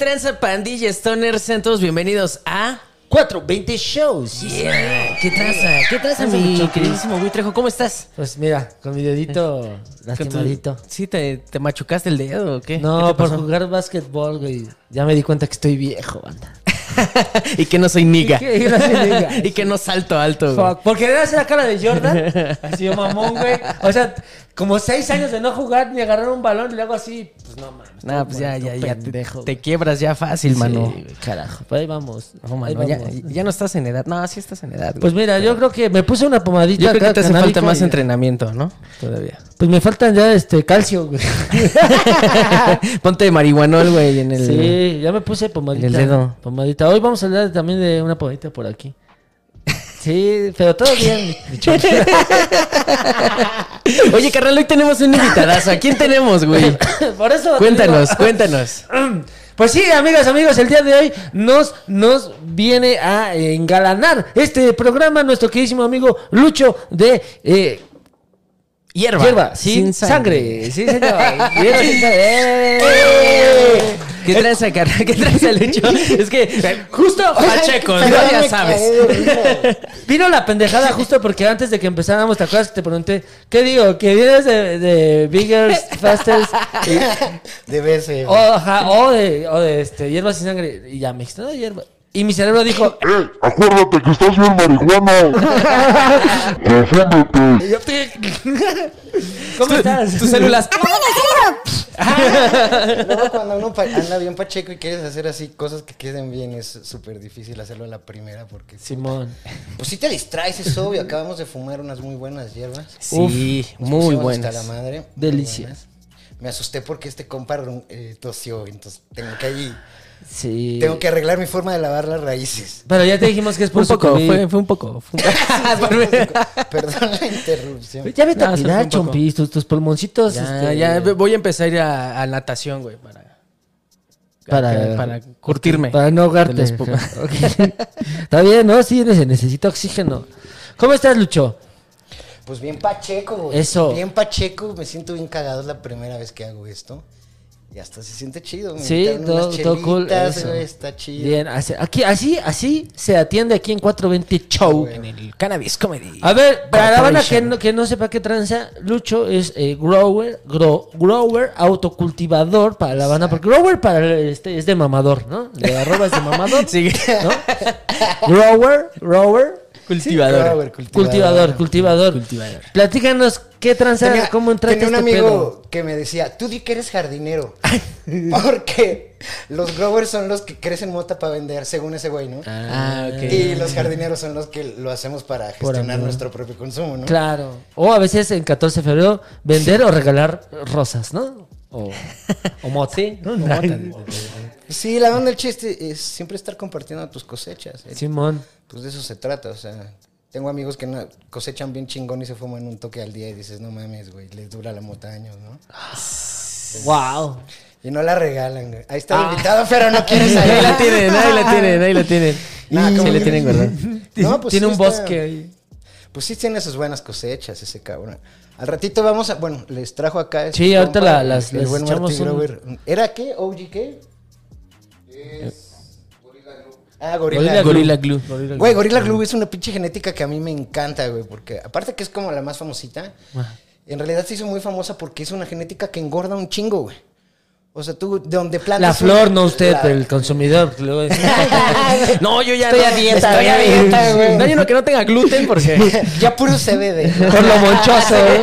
tranza pandilla Stoner? Sean todos bienvenidos a... 420 shows. Yeah. ¿Qué tranza? ¿Qué Tranza, mi queridísimo Buitrejo? ¿Cómo estás? Pues mira, con mi dedito Con tu- lastimadito. ¿Sí te, te machucaste el dedo o qué? ¿Qué No, por jugar básquetbol, güey. Ya me di cuenta que estoy viejo, banda. y que no soy niga. Y que- y no soy niga. y que no salto alto. güey. Fuck. Por querer hacer la cara de Jordan. Así yo mamón, güey. O sea, como seis años de no jugar ni agarrar un balón y luego así. Pues no mames. No, pues ya, ya, ya. Te, Pendejo, te quiebras ya fácil, mano. Sí, carajo. Pues ahí vamos. No, ahí mano, ya, vamos. ya no estás en edad. No, sí estás en edad. güey. Pues mira, yo creo que me puse una pomadita. yo creo que te hace falta más y- entrenamiento, ¿no? Todavía. Pues me faltan ya este calcio, güey. Ponte marihuanol, güey, en el... Sí, ya me puse pomadita. En el dedo. Pomadita. Hoy vamos a hablar también de una pomadita por aquí. Sí, pero todo bien. Oye, carnal, hoy tenemos un invitadazo. ¿A quién tenemos, güey? Por eso. Cuéntanos, digo- cuéntanos. Pues sí, amigas, amigos, el día de hoy nos, nos viene a engalanar este programa nuestro queridísimo amigo Lucho de eh, Hierba. Hierba, sin, sangre. Sí, señor. Hierba sin sangre. ¡Eh! ¿Qué tranza, carnal? ¿Qué Lucho? Es que justo Pacheco, ¿no? Ya sabes. Vino la pendejada justo porque antes de que empezáramos, ¿te acuerdas que te pregunté? ¿Qué digo? ¿Que vienes de, de Biggers, Fasters? y- Debe ser. o, ajá, o de, o de este, hierba sin sangre. Y ya me dijiste, no, hierba. Y mi cerebro dijo, ¡Eh! Acuérdate que estás bien marihuana. Confúndete. y yo, ¿cómo estás? Tus células. Luego cuando uno anda bien pacheco y quieres hacer así cosas que queden bien, es súper difícil hacerlo a la primera porque... Simón. Pues si te distraes, es obvio. Acabamos de fumar unas muy buenas hierbas. Sí, Nos muy buenas. Hasta la madre. muy Delicia. buenas. Me asusté porque este compa eh, tosió, entonces tengo que ahí... Sí. Tengo que arreglar mi forma de lavar las raíces. Pero ya te dijimos que es por Un su poco, fue, fue un poco. fue un poco. Perdón la interrupción. Ya vete No, a chompis, tus, tus pulmoncitos. Ya, este, ya voy a empezar a ir a, a natación, güey, para, Para- para curtirme. Para no ahogarte. de la espuma. Ok. Está bien, ¿no? Sí, se necesita oxígeno. ¿Cómo estás, Lucho? Pues bien pacheco, güey. Eso. Bien pacheco, me siento bien cagado, es la primera vez que hago esto. Y hasta se siente chido. Me Sí, todo, unas todo cool. chelitas, eso. güey, está chido. Bien, así, aquí, así, así se atiende aquí en 420 Show. Ah, En el Cannabis Comedy. A ver, para la banda que no, que no sepa qué tranza, Lucho es eh, grower, grow- grower, autocultivador para la banda, porque grower para el- este es de mamador, ¿no? De arroba es de mamador, Sí. ¿no? Grower, grower, Cultivador. Grower, cultivador, cultivador. Cultivador. Platícanos qué tranza, Tenía, cómo entraste tenía a un este amigo pedo. que me decía, tú di que eres jardinero. Porque los growers son los que crecen mota para vender, según ese güey, ¿no? Ah, ok. Y los jardineros son los que lo hacemos para gestionar nuestro propio consumo, ¿no? Claro. O a veces en 14 de febrero vender o regalar rosas, ¿no? O, o mota. ¿no? Sí, la onda del chiste es siempre estar compartiendo tus cosechas. Simón. Pues de eso se trata, o sea, tengo amigos que no- cosechan bien chingón y se fuman un toque al día y dices, no mames, güey, les dura la mota años, ¿no? Wow. Y no la regalan, güey. Ahí está el invitado, pero no quiere Ahí salir. la tienen, ahí la tienen, ahí la tienen. Nah, Sí, ¿cómo le que- tienen guardado. No, pues Tiene sí un está- bosque ahí. Pues sí tiene sus buenas cosechas ese cabrón. Al ratito vamos a, bueno, les trajo acá. este Sí, ahorita compa, la- el- las- el buen echamos Marty un- Grover. ¿Era qué? ¿OG qué? Ah, Gorilla Gorilla, Glue. Glue. Gorilla Glue. Güey, Gorilla Glue es una pinche genética que a mí me encanta, güey, porque aparte que es como la más famosita, en realidad se hizo muy famosa porque es una genética que engorda un chingo, güey. O sea, tú, de donde plantas... La flor, no usted, la- el consumidor. No, yo ya Estoy no, a dieta, Estoy a dieta, güey. No hay uno que no tenga gluten porque. ya puro CBD. Por lo monchoso, ¿eh?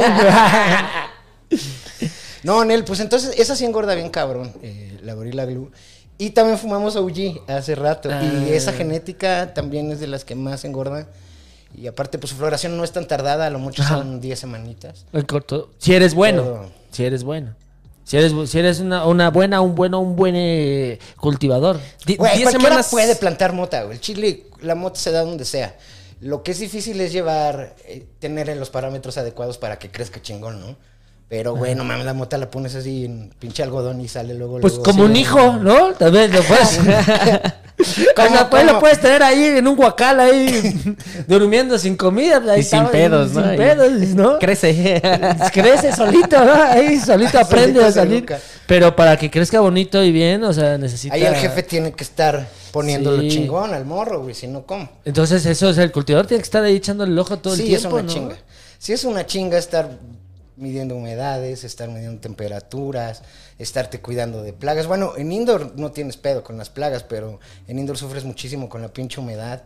No, Nel, pues entonces esa sí engorda bien cabrón, eh, la Gorilla Glue. Y también fumamos OG hace rato. Ah. Y esa genética también es de las que más engorda. Y aparte, pues su floración no es tan tardada, a lo mucho Ajá. son 10 semanitas. El corto. Si eres bueno. Todo. Si eres bueno. Si eres, si eres una, una buena, un bueno, un buen eh, cultivador. Di- Güey, diez cualquiera semanas. puede plantar mota, güey. El chile, la mota se da donde sea. Lo que es difícil es llevar, eh, tener los parámetros adecuados para que crezca chingón, ¿no? Pero, güey, no mames, la mota la pones así en pinche algodón y sale luego. Pues luego, como sí, un no, hijo, ¿no? También lo puedes. ¿Cómo, O sea, pues cómo? lo puedes tener ahí en un guacal ahí durmiendo sin comida. ahí Y sin estaba, pedos, sin ¿no? Y- pedos, ¿no? Crece. Crece solito, ¿no? Ahí solito aprende Solito a salir. Pero para que crezca bonito y bien, o sea, necesita. Ahí el jefe tiene que estar poniéndolo Sí. chingón al morro, güey, si no, ¿cómo? Entonces, eso, o sea, el cultivador tiene que estar ahí echándole el ojo todo sí, el tiempo. es una ¿no? chinga. Sí, es una chinga estar midiendo humedades, estar midiendo temperaturas, estarte cuidando de plagas. Bueno, en indoor no tienes pedo con las plagas, pero en indoor sufres muchísimo con la pinche humedad.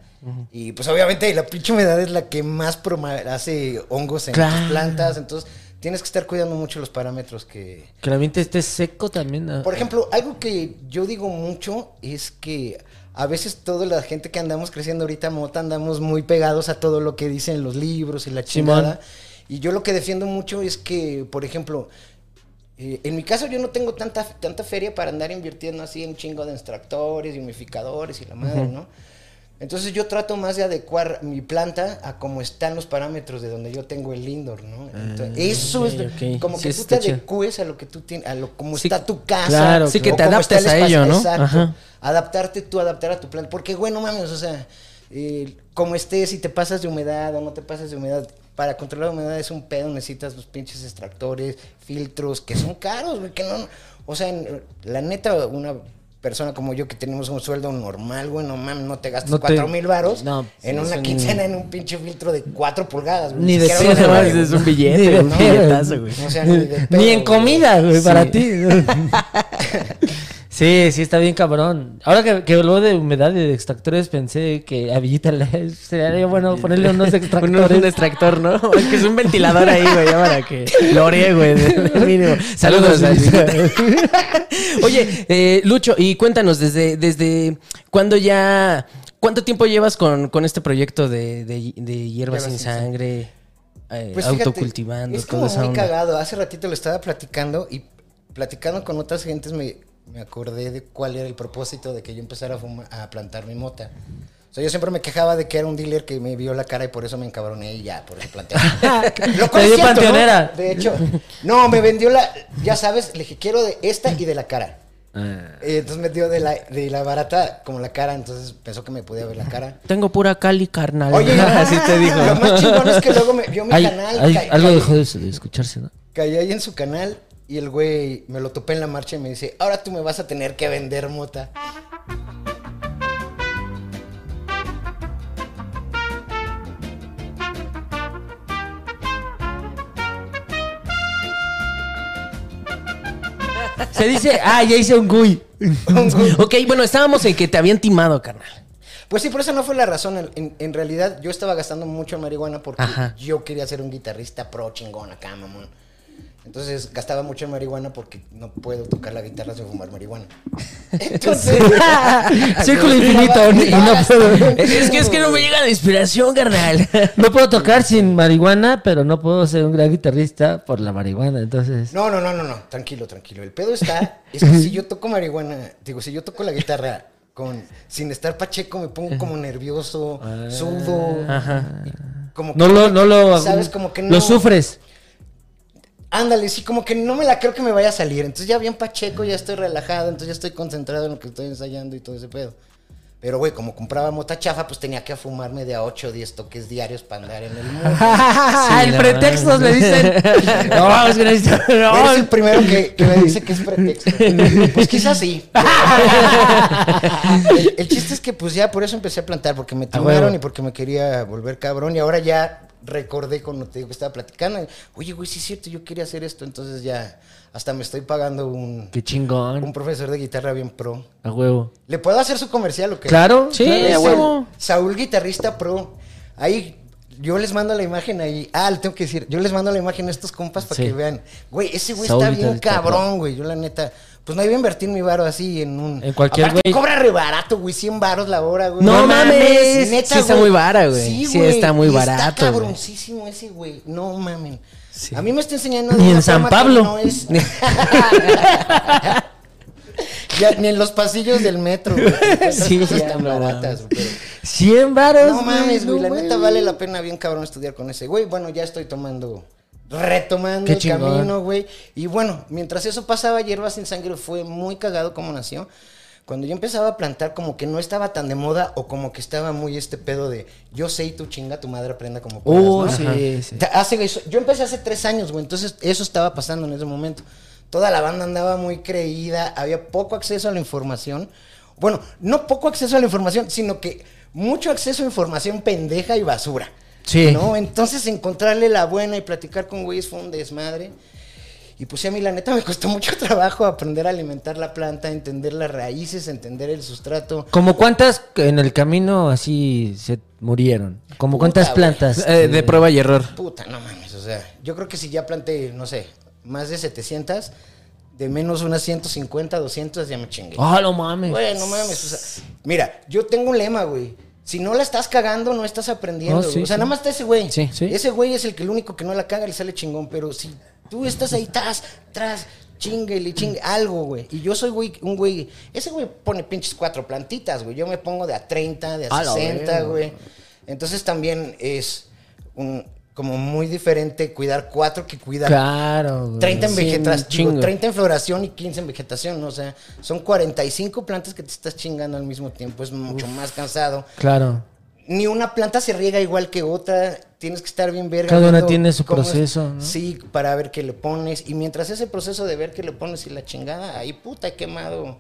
Y pues obviamente la pinche humedad es la que más proma- hace hongos en Claro. tus plantas, entonces tienes que estar cuidando mucho los parámetros que, Que el ambiente esté seco también. ¿no? por ejemplo, algo que yo digo mucho es que a veces toda la gente que andamos creciendo ahorita mota andamos muy pegados a todo lo que dicen los libros y la Simón. Y yo lo que defiendo mucho es que, por ejemplo, eh, en mi caso yo no tengo tanta, tanta feria para andar invirtiendo así en chingo de extractores y humidificadores y la madre, ¿no? Entonces yo trato más de adecuar mi planta a cómo están los parámetros de donde yo tengo el indoor, ¿no? Entonces, eso es como Sí, que tú te adecues a lo que tú tienes, a lo como Sí, está tu casa. claro, Sí, que te adaptes el a espacio. ello, ¿no? Exacto. Ajá. Adaptarte tú, adaptar a tu planta. Porque, güey, no mames, o sea, eh, como estés, si te pasas de humedad o no te pasas de humedad, para controlar la humedad es un pedo, necesitas los pinches extractores, filtros, que son caros, güey, que no... O sea, en- la neta, una persona como yo que tenemos un sueldo normal, güey, no mames, no te gastas No cuatro mil varos no, en una quincena en un pinche filtro de cuatro pulgadas, güey. Ni de pedo, de- es un billete, Ni de billetazo, güey. O sea, ni, de Ni pedo, en güey. comida, güey, Sí. para ti. Sí, sí, está bien cabrón. Ahora que, que habló de humedad y de extractores, pensé que a Villita le sería bueno ponerle unos Un, extractores. un extractor, ¿no? Es que es un ventilador ahí, güey, ya para que lo ore, güey, mínimo. Saludos, al Oye, eh, Lucho, y cuéntanos, desde, desde cuándo ya, ¿cuánto tiempo llevas con, con este proyecto de, de, de hierbas Hierbas sin sin sangre. sangre, eh, Pues fíjate, autocultivando, Es como muy onda? cagado. Hace ratito lo estaba platicando y platicando con otras gentes me, me acordé de cuál era el propósito de que yo empezara a, fuma- a plantar mi mota. O sea, yo siempre me quejaba de que era un dealer que me vio la cara y por eso me encabroné y ya, por eso planté. Lo cual es dio cierto, ¿no? panteonera. De hecho, no, me vendió la, ya sabes, le dije, quiero de esta y de la cara. Ah. Eh, entonces me dio de la, de la barata como la cara, entonces pensó que me podía ver la cara. Tengo pura cali, carnal. Oye, así te dijo. Lo más chingón es que luego me vio mi Ay, canal. ay, ca- algo dejó de, de escucharse, ¿no? Caí ahí en su canal y el güey me lo topé en la marcha y me dice, ahora tú me vas a tener que vender mota. Se dice, ah, ya hice un gui. ok, bueno, estábamos en que te habían timado, carnal. Pues sí, pero esa no fue la razón. En, realidad yo estaba gastando mucho en marihuana porque Ajá. yo quería ser un guitarrista pro chingón acá, mamón. Entonces gastaba mucho en marihuana porque no puedo tocar la guitarra sin fumar marihuana. Entonces, Círculo infinito, y no puedo. Es que es que no me llega la inspiración, carnal. No puedo tocar sin marihuana, pero no puedo ser un gran guitarrista por la marihuana, entonces. No, no, no, no, no, tranquilo, tranquilo. El pedo está, es que si yo toco marihuana, digo, si yo toco la guitarra con, sin estar pacheco, me pongo como nervioso, sudo, y como que No lo, no lo, sabes, como que no, lo sufres. Ándale, sí, como que no me la creo que me vaya a salir. Entonces ya bien pacheco, ya estoy relajado, entonces ya estoy concentrado en lo que estoy ensayando y todo ese pedo. Pero, güey, como compraba mota chafa, pues tenía que fumarme de a 8 o 10 toques diarios para andar en el mundo. el no pretextos le dicen. No, es que necesito- no. Eres el primero que, que me dice que es pretexto. Pues quizás sí. el, el chiste es que pues ya por eso empecé a plantar, porque me timaron huevo. y porque me quería volver cabrón. Y ahora ya recordé cuando te digo que estaba platicando. Oye, güey, sí es cierto, yo quería hacer esto. Entonces ya hasta me estoy pagando un, Qué chingón. un profesor de guitarra bien pro. A huevo. ¿Le puedo hacer su comercial o qué? Claro. Sí, a huevo. Saúl Guitarrista Pro. Ahí yo les mando la imagen ahí. Ah, le tengo que decir. Yo les mando la imagen a estos compas para Sí. que vean. Güey, ese güey Saúl está bien cabrón, güey. Yo la neta. Pues no iba a invertir mi varo así en un. En cualquier Aparte, güey. cobra re barato, güey. 100 varos la hora, güey. No mames. Sí está muy vara, güey. Sí está muy y barato, Está güey. cabroncísimo ese, güey. No mamen. A mí me está enseñando. Ni en San Pablo. No es... Ya, ni en los pasillos del metro, güey. Sí, Cosas ya, tan no baratas, güey. 100 varos. No mames, güey. no La neta vale la pena bien cabrón estudiar con ese güey. Bueno, ya estoy tomando retomando el camino, güey. Y bueno, mientras eso pasaba, Hierba Sin Sangre fue muy cagado como nació. Cuando yo empezaba a plantar, como que no estaba tan de moda o como que estaba muy este pedo de yo sé y tú chinga, tu madre aprenda como puedas, Uh, ¿no? sí, sí. Hace eso- yo empecé hace tres años, güey, entonces eso estaba pasando en ese momento. Toda la banda andaba muy creída, había poco acceso a la información. Bueno, no poco acceso a la información, sino que mucho acceso a información pendeja y basura. Sí. ¿No? Entonces encontrarle la buena y platicar con güeyes fue un desmadre. Y pues a mí la neta me costó mucho trabajo aprender a alimentar la planta, entender las raíces, entender el sustrato. ¿Como cuántas en el camino así se murieron? ¿Como cuántas plantas? Eh, de prueba y error. Puta, no mames, o sea, yo creo que si ya planté, no sé, más de 700, de menos unas 150, 200, ya me chingué. Ah, no mames. Güey, no mames, o sea, mira, yo tengo un lema, güey. Si no la estás cagando, no estás aprendiendo. No, sí, güey. o sea, sí. nada más está ese güey. Sí, sí. Ese güey es el que el único que no la caga y sale chingón. Pero si tú estás ahí, tras, tras, chingue, chingue, algo, güey. Y yo soy, güey, un güey. Ese güey pone pinches cuatro plantitas, güey. Yo me pongo de a 30, de a A la 60, verga. güey. Entonces también es un, como muy diferente cuidar cuatro que cuidar Claro, güey. 30 en Sí, vegetación, chingo. 30 en floración y 15 en vegetación, ¿no? o sea, son 45 plantas que te estás chingando al mismo tiempo, es mucho más cansado. Claro. Ni una planta se riega igual que otra, tienes que estar bien verga. Cada una tiene su es- proceso, ¿no? Sí, para ver qué le pones. Y mientras ese proceso de ver qué le pones y la chingada, ahí puta he quemado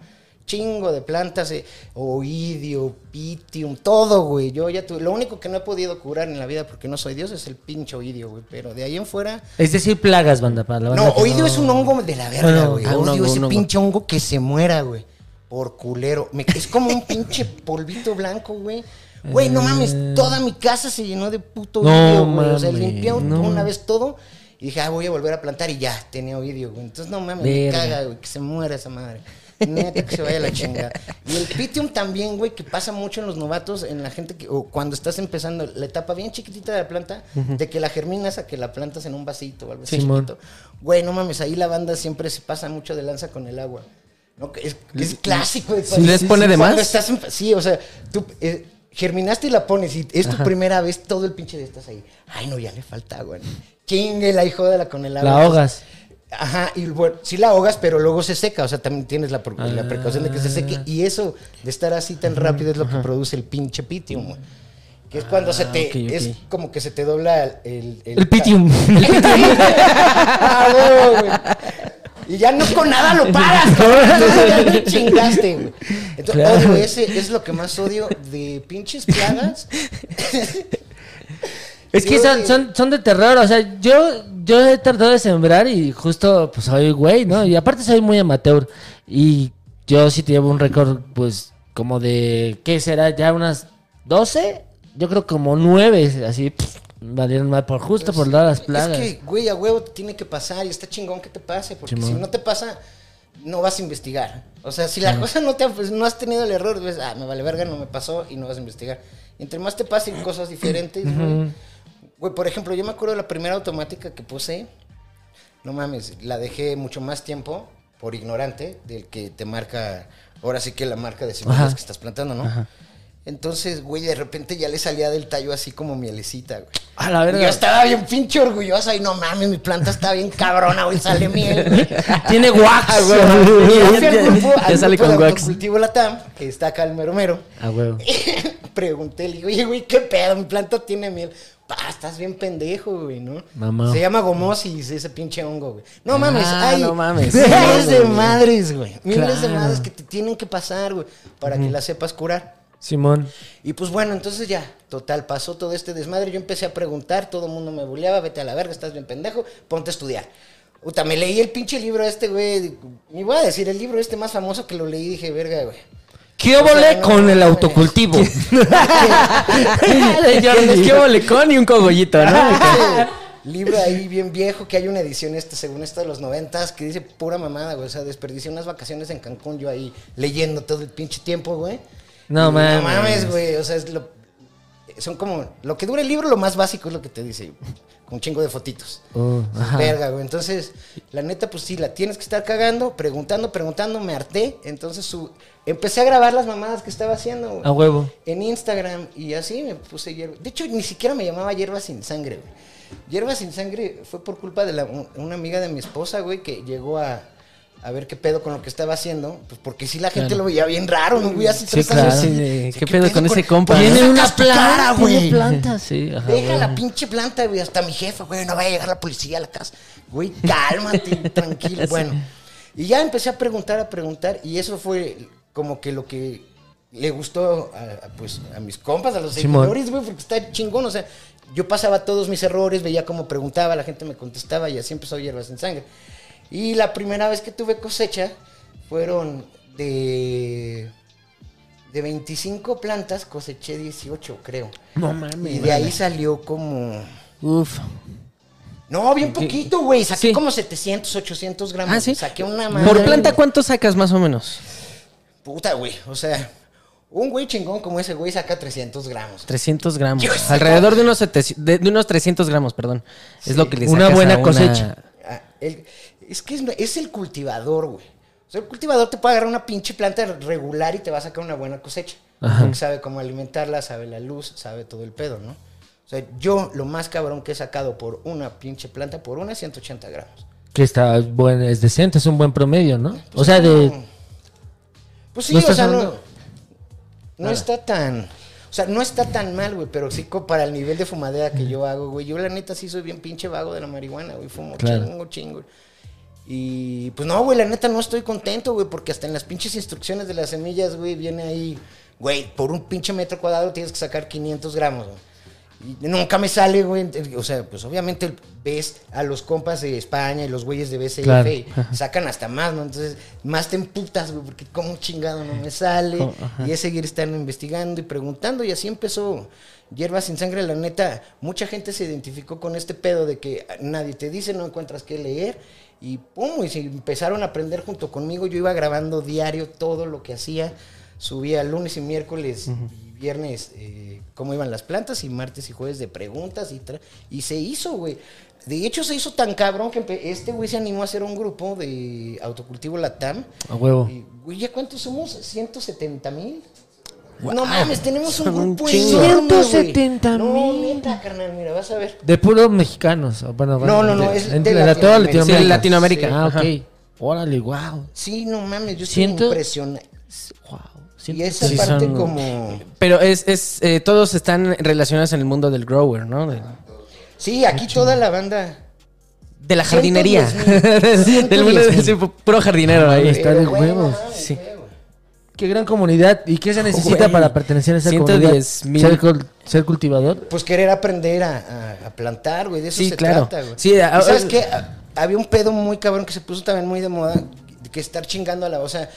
chingo de plantas, eh, oidio, pitium, todo, güey. Yo ya tuve, lo único que no he podido curar en la vida porque no soy Dios es el pinche oidio, güey. Pero de ahí en fuera, Es decir, plagas, banda, para la banda no, oidio es un hongo de la verga, güey. ah, un Odio ese pinche hongo que se muera, güey. Por culero. Me- es como un pinche polvito blanco, güey. Güey, no mames, toda mi casa se llenó de puto No oidio, güey. O sea, limpié un- no. una vez todo y dije, ah, voy a volver a plantar y ya, tenía oidio, güey. Entonces, no mames, me caga, güey, que se muera esa madre. Neta, que se vaya la chingada. Y el pitium también, güey, que pasa mucho en los novatos, en la gente que, o cuando estás empezando la etapa bien chiquitita de la planta, de que la germinas a que la plantas en un vasito o algo así chiquito. Güey, no mames, ahí la banda siempre se pasa mucho de lanza con el agua. ¿no? Es, es clásico. de cuando- ¿les pone de cuando más? estás en- sí, o sea, tú eh, germinaste y la pones y es tu primera vez, todo el pinche de estás ahí. Ay, no, ya le falta agua. Chingue la hijo de la con el agua. La ahogas. Ajá, y bueno, sí la ahogas, pero luego se seca, o sea, también tienes la, la precaución de que se seque. Y eso de estar así tan rápido es lo que produce el pinche pitium, güey. Que es cuando se te. ok, ok. Es como que se te dobla el. El pitium. Ah, güey. Y ya no con nada lo paras, cabrón. Ya te chingaste, güey. Entonces, Claro. odio ese, es lo que más odio de pinches plagas. Es que son, son, son de terror, o sea, yo, yo he tratado de sembrar y justo pues soy güey, ¿no? Y aparte soy muy amateur y yo sí te llevo un récord pues como de, ¿qué será? ¿Ya unas 12? Yo creo como 9, así, pff, valieron mal por justo por dar las plagas. Es que, güey, a huevo te tiene que pasar y está chingón que te pase, porque Simón. si no te pasa, no vas a investigar. O sea, si la cosa no te ha- pues, no has tenido el error, ves, ah, me vale verga, no me pasó y no vas a investigar. Entre más te pasen cosas diferentes, güey. Güey, por ejemplo, yo me acuerdo de la primera automática que puse. No mames, la dejé mucho más tiempo por ignorante del que te marca, ahora sí que la marca de semillas que estás plantando, ¿no? Entonces, güey, de repente ya le salía del tallo así como mielecita, güey. A la Y verga. yo estaba bien pinche orgullosa y no mames, mi planta está bien cabrona, güey, sale miel, güey. Tiene wax. Y yo fui al Ya- grupo, ya al sale grupo con de wax. autocultivo Latam, que está acá el mero mero. Ah, huevo. Pregunté, le digo, oye, güey, ¿qué pedo? Mi planta tiene miel. Pa, estás bien pendejo, güey, ¿no? Mamá. Se llama gomosis, ese pinche hongo, güey. No mames, Ah, hay no mames. miles de madres, güey. Miles de madres que te tienen que pasar, güey, para que las sepas curar. Simón. Y pues bueno, entonces ya, total, pasó todo este desmadre. Yo empecé a preguntar, todo el mundo me buleaba, vete a la verga, estás bien pendejo, ponte a estudiar. Puta, me leí el pinche libro este, güey. Me voy a decir el libro este más famoso que lo leí, dije, verga, güey. ¿Qué O sea, óvole no con el autocultivo? Es que bolecón y un cogollito, ¿no? libro ahí bien viejo, que hay una edición este, según esto de los noventas, que dice pura mamada, güey. O sea, desperdicié unas vacaciones en Cancún yo ahí leyendo todo el pinche tiempo, güey. No Y mames. No mames, güey. O sea, es lo... son como, lo que dura el libro, lo más básico es lo que te dice, con un chingo de fotitos. Oh. Verga, güey. Entonces, la neta, pues sí, la tienes que estar cagando, preguntando, preguntando, me harté. Entonces, su... empecé a grabar las mamadas que estaba haciendo, güey. A huevo. En Instagram, y así me puse hierba. De hecho, ni siquiera me llamaba hierba sin sangre, güey. Hierba sin sangre fue por culpa de la- un- una amiga de mi esposa, güey, que llegó a, a ver qué pedo con lo que estaba haciendo. Pues porque sí la gente Claro. lo veía bien raro, ¿no, güey? Hace Sí, tres claro. años. Sí, ¿Qué pedo con ese compa? ¿Por qué Tiene una planta, güey? tiene planta, sí. Ajá, Deja la pinche planta, güey. Hasta mi jefa, güey, no vaya a llegar la policía a la casa. Güey, cálmate, tranquilo. Bueno, y ya empecé a preguntar, a preguntar, y eso fue como que lo que le gustó a, a, pues, a mis compas, a los seguidores, güey, porque está chingón. O sea, yo pasaba todos mis errores, veía cómo preguntaba, la gente me contestaba, y así empezó Hierbas sin Sangre. Y la primera vez que tuve cosecha fueron de. De 25 plantas coseché 18, creo. No mames. Y de ahí salió como. Uf. No, bien poquito, güey. Saqué Sí. como 700, 800 gramos. Ah, sí. Saqué una ¿Por madre. planta cuánto sacas más o menos? Puta, güey. O sea, un güey chingón como ese güey saca 300 gramos. 300 gramos. Saco- Alrededor de unos, 700 de, de unos 300 gramos, perdón. Es lo que le Una sacas buena a cosecha. Ah, el- es que es, es el cultivador, güey. O sea, el cultivador te puede agarrar una pinche planta regular y te va a sacar una buena cosecha. Ajá. Porque sabe cómo alimentarla, sabe la luz, sabe todo el pedo, ¿no? O sea, yo lo más cabrón que he sacado por una pinche planta, por una, 180 gramos. Que está bueno, es decente, es un buen promedio, ¿no? O sea, de. Pues sí, ¿No o sea, no, no está tan... O sea, no está tan mal, güey, pero sí para el nivel de fumadera que yo hago, güey. Yo la neta sí soy bien pinche vago de la marihuana, güey. Fumo Claro. chingo, chingo. Y pues no, güey, la neta no estoy contento, güey, porque hasta en las pinches instrucciones de las semillas, güey, viene ahí, güey, por un pinche metro cuadrado tienes que sacar 500 gramos, güey. Y nunca me sale, güey. O sea, pues obviamente ves a los compas de España y los güeyes de BCF Claro. y sacan hasta más, ¿no? Entonces, más te emputas, güey, porque como chingado no me sale. Oh, y es seguir estando investigando y preguntando. Y así empezó Hierba sin sangre, la neta. Mucha gente se identificó con este pedo de que nadie te dice, no encuentras qué leer. Y pum, y se empezaron a aprender junto conmigo. Yo iba grabando diario todo lo que hacía. Subía lunes y miércoles y viernes eh, cómo iban las plantas y martes y jueves de preguntas y tra- y se hizo, güey. De hecho se hizo tan cabrón que este güey se animó a hacer un grupo de autocultivo Latam. A huevo. Y, güey, ¿ya cuántos somos? 170 mil. No mames, tenemos un Son un grupo enorme, güey. 170,000. No, neta, carnal, mira, vas a ver. De puros mexicanos. o Bueno, No, bueno, no, no, de- es de entre la- toda Latinoamérica. Sí, Latinoamérica. Latinoamérica. Ah, Ajá. ok. Órale, wow. Sí, no mames, yo estoy Siento- impresionado. Wow. Y esa Sí, parte son- como... Pero es, es eh, todos están relacionados en el mundo del grower, ¿no? De, Sí, aquí toda la banda... de la jardinería. 110,000. del mundo de 110,000. sí, puro jardinero ahí. Está de huevos. Sí. Qué gran comunidad. ¿Y qué se necesita Güey, para pertenecer a esa 110 comunidad? mil. Ser, cul- ser cultivador. Pues querer aprender a, a- a plantar, güey, de eso Sí, se claro. trata, güey. Sí, a- ¿Y ¿Sabes a- qué? A- Había un pedo muy cabrón que se puso también muy de moda, que estar chingando a la... O sea,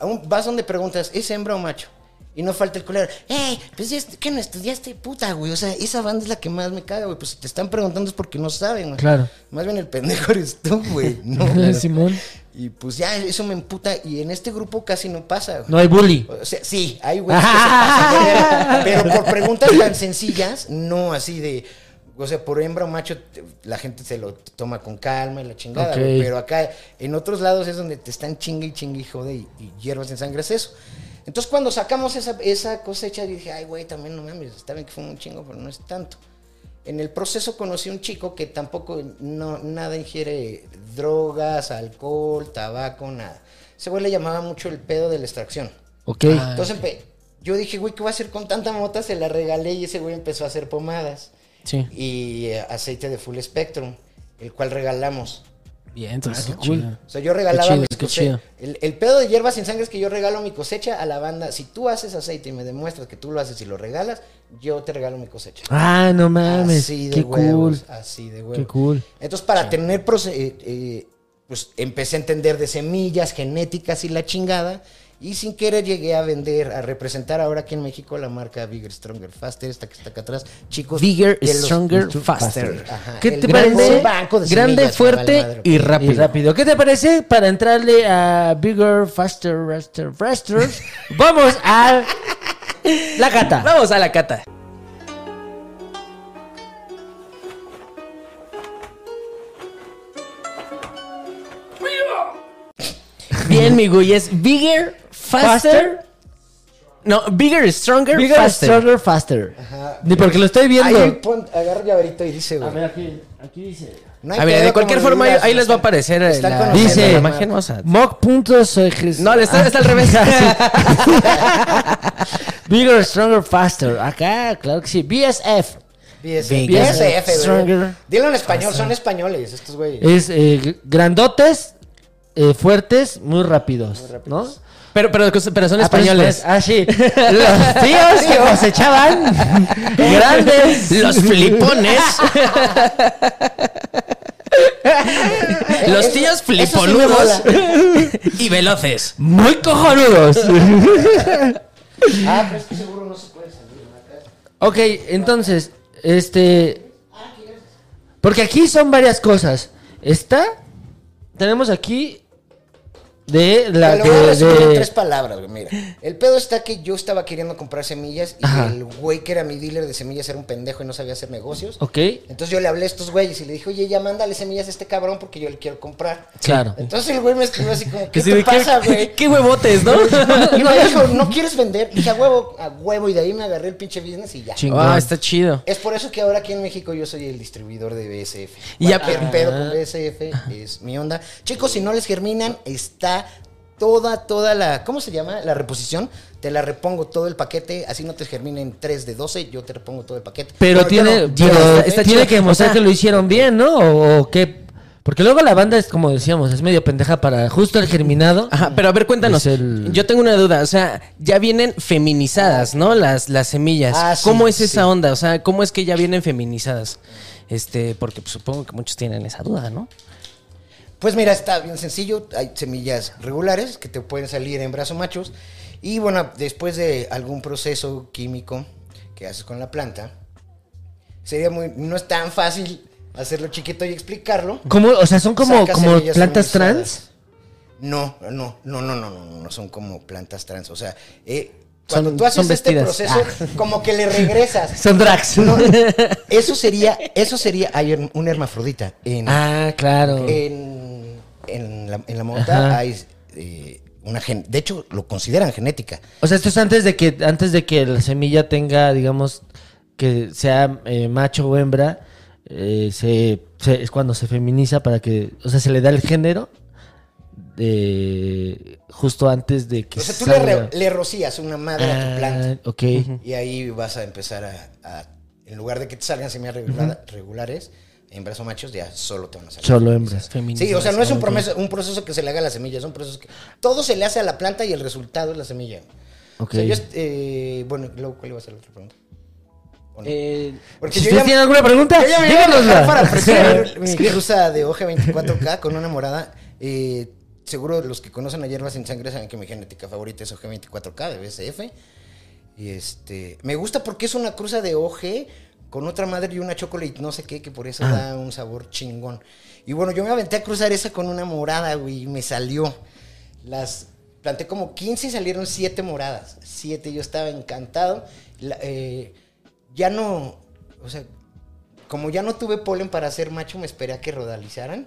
a un- vas donde preguntas, ¿es hembra o macho? Y no falta el culero, ¡Ey! Pues ya, est- ¿qué no estudiaste, puta, güey? O sea, esa banda es la que más me caga, güey. Pues si te están preguntando es porque no saben, güey. Claro. Más bien el pendejo eres tú, güey. No, Simón. Y pues ya, eso me emputa. Y en este grupo casi no pasa, güey. No hay bully. O sea, sí, hay verga, pero por preguntas tan sencillas, no así de, o sea, por hembra o macho, la gente se lo toma con calma y la chingada, güey, pero acá, en otros lados es donde te están chingue y chingue y jode y, y hierbas en sangre es eso. Entonces cuando sacamos esa, esa cosecha dije, ay, güey, también no mames, está bien que fue un chingo, pero no es tanto. En el proceso conocí un chico que tampoco no, nada ingiere drogas, alcohol, tabaco, nada. Ese güey le llamaba mucho el pedo de la extracción. Ok. Entonces empe- yo dije, güey, ¿qué voy a hacer con tanta mota? Se la regalé y ese güey empezó a hacer pomadas Sí. y eh, aceite de full spectrum, el cual regalamos. Bien, entonces. qué qué cool. chido. O sea, yo regalaba chido. El, el pedo de hierbas sin sangre es que yo regalo mi cosecha a la banda. Si tú haces aceite y me demuestras que tú lo haces y lo regalas, yo te regalo mi cosecha. Ah, no mames. Así de Qué huevos, cool. así de huevos. Qué cool. Entonces, para tener, eh, eh, pues empecé a entender de semillas, genéticas y la chingada. Y sin querer llegué a vender, a representar ahora aquí en México la marca Bigger, Stronger, Faster, esta que está acá atrás. Chicos, Bigger, Stronger, Faster. Ajá, ¿Qué te parece? Grande, fuerte y, rápido. ¿Qué te parece para entrarle a Bigger, Faster, Faster, Faster? vamos a la cata. Vamos a la cata. Bien, mi Guyes. Bigger, faster. No, bigger, stronger, Bigger, faster. stronger, faster. Ajá. Ni porque lo estoy viendo. Ahí pon, agarra el llaverito y dice, güey. A ver, aquí, aquí dice. no hay A ver, pedo de cualquier como forma, ahí, digas, ahí les va a aparecer está la, conociendo Dice- la imagen. Vamos a- Mock.soejes. No, le está, está al revés. Bigger, stronger, faster. Acá, claro que sí. BSF. BSF, BSF, güey. stronger. Dilo en español, son españoles estos güeyes. Es eh, grandotes, eh, fuertes, muy rápidos. ¿no? Pero, pero, pero son Ah, pero españoles. es- Ah, sí. Los tíos que cosechaban grandes. Los flipones. Los tíos sí fliponudos y veloces. Muy cojonudos. Ah, pero es que seguro no se puede salir. ¿no? ok, entonces, este. Porque aquí son varias cosas. Está. Tenemos aquí. De la que. de- tres palabras, güey. Mira, el pedo está que yo estaba queriendo comprar semillas y Ajá. el güey que era mi dealer de semillas era un pendejo y no sabía hacer negocios. Ok, Entonces yo le hablé a estos güeyes y le dije, oye, ya mándale semillas a este cabrón porque yo le quiero comprar. claro. Entonces el güey me escribió así como, ¿qué te de pasa, qué, güey? qué huevotes, ¿no? Y me dijo, ¿no quieres vender? Y dije, a huevo, a huevo. Y de ahí me agarré el pinche business y ya. Chingón. Ah, está chido. Es por eso que ahora aquí en México yo soy el distribuidor de BSF. Y ya- Cualquier pedo con BSF es mi onda. Chicos, si no les germinan, está toda, toda la. ¿Cómo se llama? La reposición. Te la repongo todo el paquete. Así no te germinen 3 de 12. Yo te repongo todo el paquete. Pero tiene, no, pero yo- está- está tiene que demostrar O sea- que lo hicieron bien, ¿no? O, o qué. Porque luego la banda es como decíamos, es medio pendeja para justo el germinado. Ajá, pero a ver, cuéntanos. El- Yo tengo una duda. O sea, ya vienen feminizadas, ¿no? Las, las semillas. Ah, sí, ¿Cómo es sí. esa onda? O sea, ¿cómo es que ya vienen feminizadas? Este, porque pues, supongo que muchos tienen esa duda, ¿no? Pues mira, está bien sencillo. Hay semillas regulares que te pueden salir en brazos machos. Y bueno, después de algún proceso químico que haces con la planta, sería muy. No es tan fácil hacerlo chiquito y explicarlo. ¿Cómo? O sea, son como, como plantas trans. No, no, no, no, no, no, no son como plantas trans. O sea, eh, cuando Son- tú haces son este vestidas. Ah. proceso, como que le regresas. Son drags. No, eso sería, eso sería, hay un hermafrodita. En, Ah, claro. en, en la, en la Ajá. hay eh, una gen, de hecho lo consideran genética. O sea, esto es antes de que antes de que la semilla tenga, digamos, que sea eh, macho o hembra, eh, se, se- es cuando se feminiza para que, o sea, se le da el género de justo antes de que O sea, tú le, salga. re- le rocías una madre a tu planta Ah, ok. y ahí vas a empezar a, a- en lugar de que te salgan semillas regulares, en brazos machos ya solo te van a salir. Solo hembras. Sí, o sea, no es un, promeso- un proceso que se le haga a la semilla, es un proceso que todo se le hace a la planta y el resultado es la semilla. Ok. O sea, yo, eh, bueno, luego, ¿cuál iba a ser la otra pregunta? ¿O no? Eh, Porque Si yo ya- tiene alguna pregunta, Yo ya me iba a díganosla. para presumir mi cruza de hoja 24K con una morada. Eh, seguro los que conocen a Hierbas sin Sangre saben que mi genética favorita es OG 24K de BSF. Y este, me gusta porque es una cruza de OG con otra madre y una chocolate no sé qué, que por eso da un sabor chingón. Y bueno, yo me aventé a cruzar esa con una morada, güey, y me salió. Las planté como 15 y salieron 7 moradas. 7, yo estaba encantado. La- eh, ya no, o sea, como ya no tuve polen para ser macho, me esperé a que rodalizaran.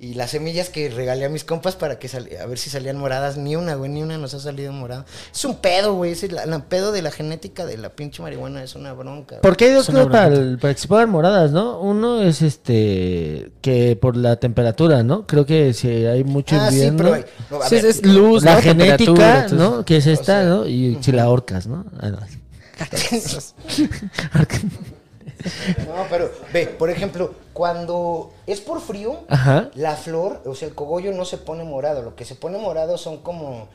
Y las semillas que regalé a mis compas para que sal- a ver si salían moradas, ni una, güey, ni una nos ha salido morada. Es un pedo, güey. Es el, el pedo de la genética de la pinche marihuana, es una bronca. güey. Porque hay dos cosas para, para que se pongan moradas, ¿no? Uno es este que por la temperatura, ¿no? Creo que si hay mucho Ah, sí, invierno, pero hay- no, a sí, ver, es luz, la genética, entonces- ¿no? Que es esta, sea, ¿no? Y si la ahorcas, ¿no? Ah, no. No, pero ve, por ejemplo, cuando es por frío, Ajá. la flor, o sea, el cogollo no se pone morado. Lo que se pone morado son como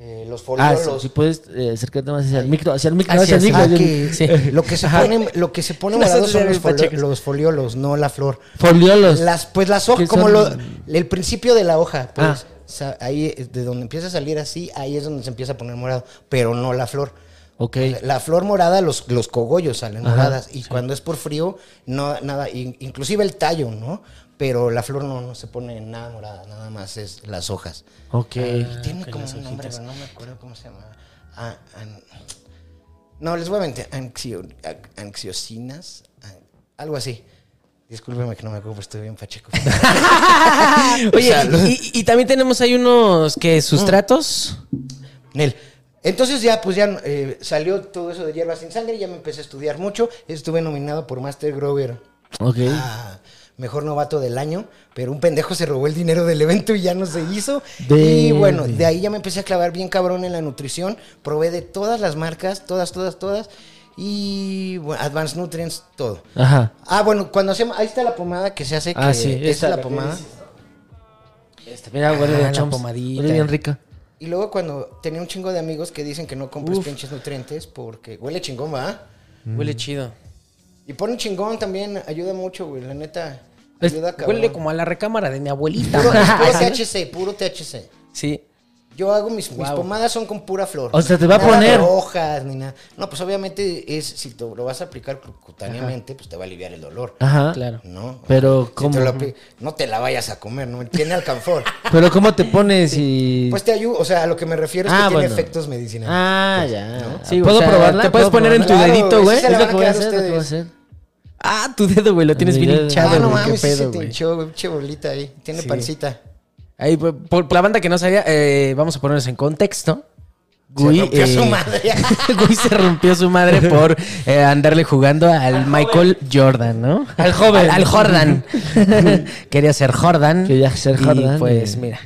eh, los Ah, foliolos. sí, si puedes eh, acercarte más hacia el micro, hacia el micro, Hacia hacia el sí. micro. Ah, hacia el- que Sí. lo que se pone, lo que se pone morado son los, folio- Pachecos. los foliolos, no la flor. Foliolos. Las, pues las hojas, ¿Qué como lo, el principio de la hoja, pues, Ah. o sea, ahí eh, de donde empieza a salir así, ahí es donde se empieza a poner morado, pero no la flor. Ok. La flor morada, los, los cogollos salen Ajá, moradas. Y cuando es por frío, no, nada, in- inclusive el tallo, ¿no? Pero la flor no, no se pone nada morada, nada más es las hojas. Ok. Y tiene como un nombre, pero no me acuerdo cómo se llama. Ah, an- no, les voy a mentir. Anxio- anxiosinas, ah, algo así. Discúlpeme que no me acuerdo, pero estoy bien pacheco. Oye, y, y también tenemos ahí unos que sustratos. Nel. Entonces ya, pues ya eh, salió todo eso de hierbas sin sangre, ya me empecé a estudiar mucho. Estuve nominado por Master Grover Ok. a Mejor Novato del Año, pero un pendejo se robó el dinero del evento y ya no se hizo. De- Y bueno, de ahí ya me empecé a clavar bien cabrón en la nutrición. Probé de todas las marcas, todas, todas, todas. Y bueno, Advanced Nutrients, todo. Ajá. Ah, bueno, cuando hacemos, ahí está la pomada que se hace. Ah, que sí, esta es la pomada. Esta, mira, huele Ah, de la pomadita. Huele bien rica. Y luego cuando tenía un chingo de amigos que dicen que no compres pinches nutrientes porque huele chingón, ¿va? Huele chido. Y ponen chingón también, ayuda mucho, güey, la neta. Es- Ayuda cabrón. Huele como a la recámara de mi abuelita. Puro, es puro man. THC, puro THC. Sí. Yo hago mis, pomadas son con pura flor. O sea, te va a poner- de hojas ni nada. No, pues obviamente es si te lo vas a aplicar cutáneamente, pues te va a aliviar el dolor. Ajá. Claro. ¿No? Pero, Si ¿cómo? te lo apli- no te la vayas a comer, ¿no? Tiene alcanfor. Pero ¿cómo te pones y...? Pues te ayuda, o sea, a lo que me refiero es Ah, que tiene bueno. efectos medicinales. Ah, ya. Sí, ¿Puedo o sea, probarla? te puedes ¿Puedo poner en tu dedito, güey. Es lo que a voy a quedar hacer, lo que voy a ustedes. hacer. Ah, tu dedo, güey, lo tienes bien hinchado, ah, no mames, se pedo, te hinchó, güey, pinche bolita ahí. Tiene pancita. Ahí, por, por la banda que no sabía, eh, vamos a ponernos en contexto. Se Gui, rompió su eh, madre. Gui se rompió su madre por eh, andarle jugando al Michael Jordan, ¿no? Al joven. Al, al Jordan. Quería ser Jordan. Quería ser y, Jordan pues y- mira,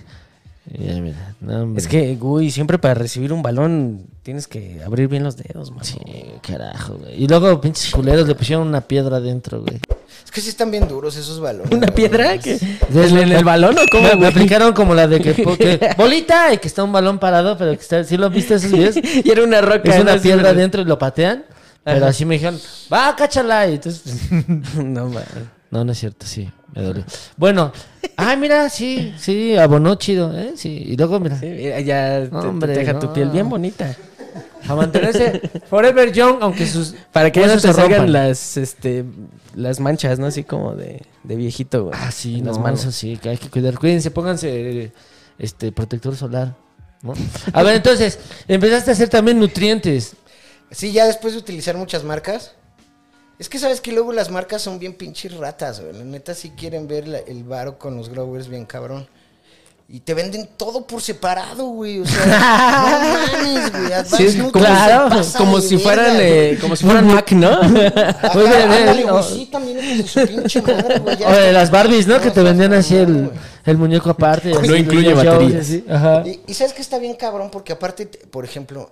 Ya, mira. No, es que Gui siempre para recibir un balón tienes que abrir bien los dedos, man. Sí, carajo, güey. Y luego, pinches culeros, le pusieron una piedra adentro, güey. Es que sí están bien duros esos balones. ¿Una piedra? que ¿En el balón o cómo, Me, aplicaron como la de que, que- bolita y que está un balón parado, pero que está, ¿sí lo viste esos videos? y era una roca. Es una piedra ¿verdad? adentro y lo patean. Pero así me dijeron, va, cáchala. Y entonces, no, man. no, no es cierto, sí, me dolió. Bueno, ay, mira, sí, sí, abonó chido, ¿eh? Sí, y luego, mira, Sí, mira, ya te- te, Hombre, deja tu piel bien bonita. A mantenerse forever young, aunque sus. Para que ya no te se salgan las, este, las manchas, ¿no? Así como de, de viejito, güey. Ah, sí, en las no, manos. eso sí, que hay que cuidar. Cuídense, pónganse este protector solar. ¿no? A ver, entonces, empezaste a hacer también nutrientes. Sí, ya después de utilizar muchas marcas. Es que sabes que luego las marcas son bien pinches ratas, güey. La neta sí quieren ver la- el varo con los growers bien cabrón. Y te venden todo por separado, güey. O sea, no mames, güey. Advanced Sí, se claro, pasa como si fueran, eh, como si fueran Mac, ¿no? Ajá, Muy bien, eh, ándale, güey, sí, también de su pinche madre, güey. O de las Barbies, ¿no? Que te vendían así el, el muñeco aparte. No incluye Ajá. Y, y sabes que está bien cabrón porque aparte, te- por ejemplo,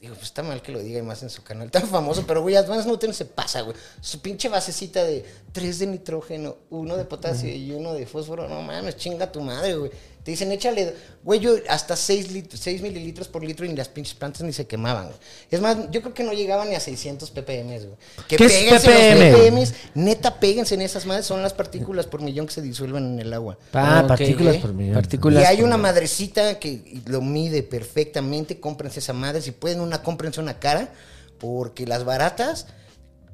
digo, pues está mal que lo diga y más en su canal tan famoso, pero güey, Advanced Nutrients se pasa, güey. Su pinche basecita de 3 de nitrógeno, uno de potasio y uno de fósforo, no mames, chinga tu madre, güey. Te dicen, échale, güey, yo hasta 6, litros, 6 mililitros por litro y las pinches plantas ni se quemaban, güey. Es más, yo creo que no llegaban ni a 600 ppm, güey. Que ¿Qué es ppm? los ppm, neta, péguense en esas madres, son las partículas por millón que se disuelven en el agua. Ah, Ok, partículas ¿eh? por millón. Partículas. Y hay una madrecita que lo mide perfectamente, cómprense esa madre, si pueden una, cómprense una cara, porque las baratas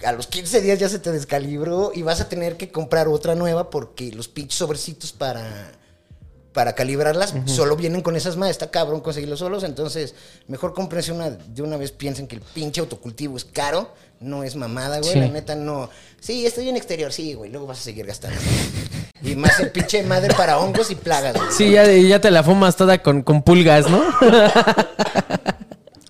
a los 15 días ya se te descalibró y vas a tener que comprar otra nueva porque los pinches sobrecitos para para calibrarlas solo vienen con esas madres, está cabrón conseguirlos solos, entonces mejor cómprense una de una vez, piensen que el pinche autocultivo es caro, no es mamada, güey, Sí. la neta no. Sí, estoy en exterior, sí, güey, luego vas a seguir gastando. y más el pinche madre para hongos y plagas, güey. Sí, ya, ya te la fumas toda con, con pulgas, ¿no?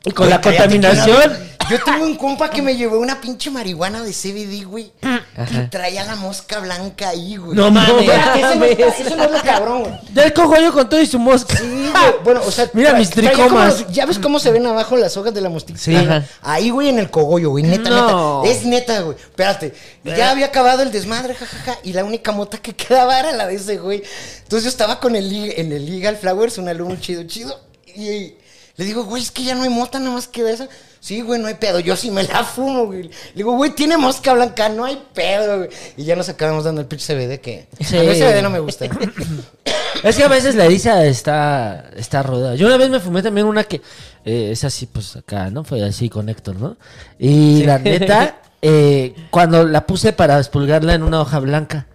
Y con la contaminación. Yo tuve un compa que me llevó una pinche marihuana de CBD, güey. Que traía la mosca blanca ahí, güey. No mames. No eso no es lo cabrón, güey. Ya el cojo yo con todo y su mosca. Sí, güey. Bueno, o sea, Mira mis tricomas. los- Ya ves cómo se ven abajo las hojas de la mosquita. Sí. Ajá. Ahí, güey, en el cogollo, güey. Neta, No. neta. Es neta, güey. Espérate. Ya había acabado el desmadre, jajaja. Y la única mota que quedaba era la de ese, güey. Entonces yo estaba con el en el Legal Flowers, un alumno chido, chido. Y le digo, güey, es que ya no hay mota, nada más queda esa. Sí, güey, no hay pedo. Yo sí me la fumo, güey. Le digo, güey, tiene mosca blanca, no hay pedo, güey. Y ya nos acabamos dando el pinche CBD que. Sí. A mí el CBD no me gusta. Es que a veces la eriza está, está ruda. Yo una vez me fumé también una que eh, es así, pues acá, ¿no? Fue así con Héctor, ¿no? Y la neta, eh, cuando la puse para expulgarla en una hoja blanca,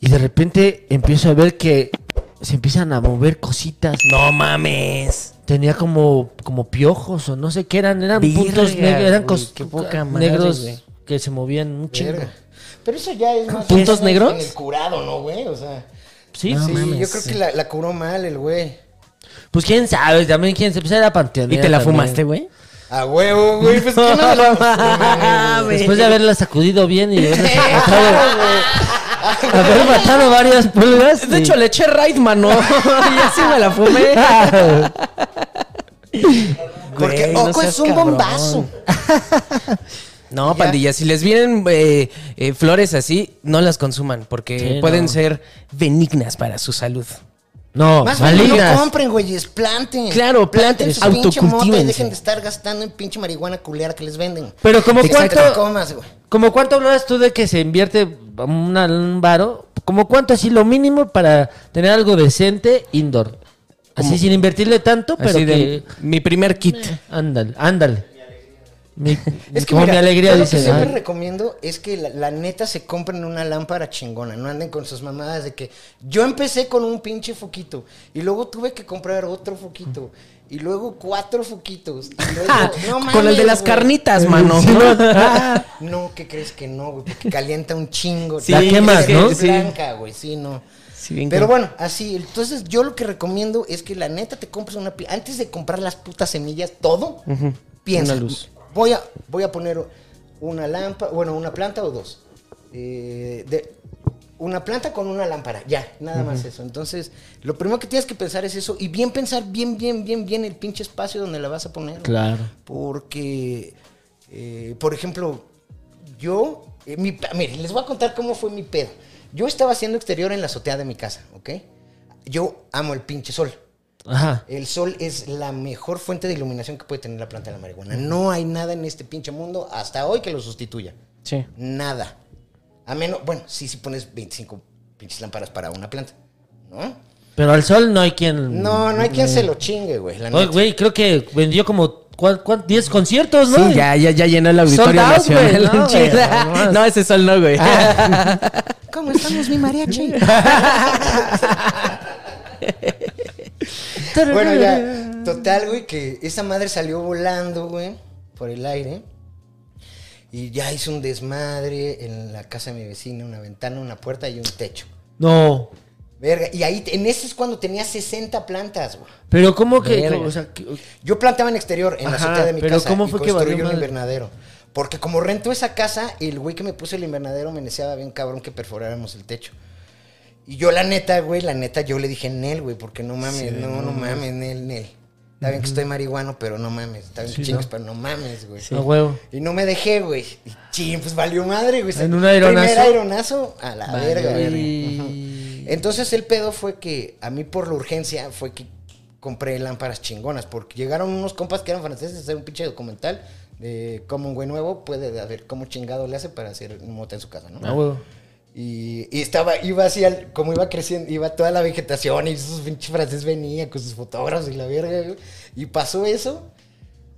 y de repente empiezo a ver que se empiezan a mover cositas. No mames. Tenía como, como piojos o no sé qué eran, eran Verga, puntos negros, eran cos- poca madre, negros güey. que se movían un chingo. Verga. Pero eso ya es más... ¿Puntos negros? En el curado, ¿no, güey? O sea... Sí, sí, sí. yo creo que la, la curó mal el güey. Pues quién sabe, también quién sabe. Pues era panteonera. ¿Y te la también. fumaste, güey? A huevo, güey. Pues que no me la mames, Después de haberla sacudido bien y haberle matado, haber matado varias pulgas. De hecho, le eché raid, mano. y así me la fumé. Porque no Oco es un cabrón. bombazo. No, Ya. pandilla, si les vienen eh, eh, flores así, no las consuman porque Sí, pueden no. ser benignas para su salud. No, Más bien no malignas. compren, güeyes, planten. Claro, planten, su pinche mota y autocultívense. dejen de estar gastando en pinche marihuana culera que les venden. Pero como cuánto, Te comas, güey. como cuánto hablas tú de que se invierte una- un varo, como cuánto así lo mínimo para tener algo decente indoor. Así sin invertirle tanto, pero Así que de mi primer kit. ándale, ándale. Mi, Es que como mira, mi alegría yo lo dice. que siempre "Ay". recomiendo es que la, la neta se compren una lámpara chingona, no anden con sus mamadas de que yo empecé con un pinche foquito y luego tuve que comprar otro foquito y luego cuatro foquitos. y luego- no Con el de las güey. carnitas, mano. No, ¿qué crees que no, güey? Porque calienta un chingo. Sí, La quemas, ¿no? Es Sí. güey, sí, no. Sí, bien Pero bueno, así, entonces yo lo que recomiendo es que la neta te compres una antes de comprar las putas semillas, todo, piensa, Una luz. Voy a voy a poner una lámpara, bueno, una planta o dos. Eh, de una planta con una lámpara, ya, nada más eso. Entonces, lo primero que tienes que pensar es eso y bien pensar bien bien bien bien el pinche espacio donde la vas a poner. Claro. Porque eh, por ejemplo, yo eh, mi, mire, les voy a contar cómo fue mi pedo. Yo estaba haciendo exterior en la azotea de mi casa, ¿ok? Yo amo el pinche sol. Ajá. El sol es la mejor fuente de iluminación que puede tener la planta de la marihuana. No hay nada en este pinche mundo hasta hoy que lo sustituya. Sí. Nada. A menos, bueno, sí, si pones 25 pinches lámparas para una planta, ¿no? Pero al sol no hay quien. No, no hay quien se lo chingue, güey. la Oye, neta. güey, creo que vendió como ¿cuán- cuán- 10 conciertos, ¿no? Sí, ya, ya, ya llenó el auditorio out, nacional. güey, no, güey, no, ese sol no, güey. ¿Cómo estamos, mi mariachi? bueno, ya, total, güey, que esa madre salió volando, güey, por el aire. Y ya hizo un desmadre en la casa de mi vecina, una ventana, una puerta y un techo. No. Verga, y ahí, en ese es cuando tenía 60 plantas, güey. Pero ¿cómo que.? Verga. O sea, que- Yo plantaba en exterior, en la azotea de mi pero casa. ¿cómo y fue que construí un madre? invernadero. Porque como rentó esa casa, el güey que me puso el invernadero me deseaba bien cabrón que perforáramos el techo. Y yo, la neta, güey, la neta, yo le dije Nel, güey, porque no mames, no, no, mames, Nel, Nel. Está bien que estoy marihuano, pero no mames. Está bien que chingas, pero no mames, güey. A huevo. Y no me dejé, güey. Y ching, pues valió madre, güey. En un aeronazo. Primer aeronazo a la Vale, verga, güey. Entonces el pedo fue que a mí por la urgencia fue que compré lámparas chingonas, porque llegaron unos compas que eran franceses a hacer un pinche documental de cómo un güey nuevo puede a ver cómo chingado le hace para hacer un mota en su casa, ¿no? A huevo. Y, y estaba, iba así, al- como iba creciendo, iba toda la vegetación y esos pinches franceses venían con sus fotógrafos y la verga, güey. Y pasó eso.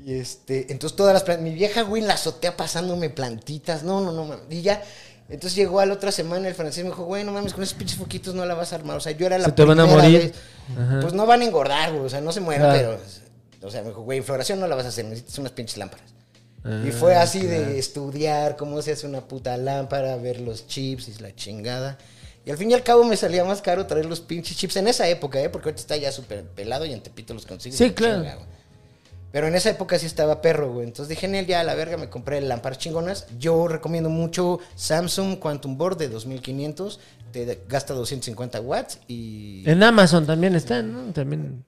Y este, entonces todas las plantas, mi vieja, güey, en la azotea pasándome plantitas, no, no, no, mames. y ya. Entonces llegó a la otra semana el francés me dijo, güey, no mames, con esos pinches foquitos no la vas a armar. O sea, yo era la Se te van a primera morir. vez. Pues no van a engordar, güey, o sea, no se mueren, Claro. pero. O sea, me dijo, güey, floración no la vas a hacer, necesitas unas pinches lámparas. Y Ah, fue así de estudiar cómo se hace una puta lámpara, ver los chips y la chingada. Y al fin y al cabo me salía más caro traer los pinches chips en esa época, ¿eh? Porque ahorita está ya súper pelado y en Tepito los consigues. Sí, claro. chinga. Pero en esa época sí estaba perro, güey. Entonces dije, en él ya a la verga me compré lámparas chingonas. Yo recomiendo mucho Samsung Quantum Board de 2500. Te gasta 250 watts y... En Amazon también están, ¿no? También.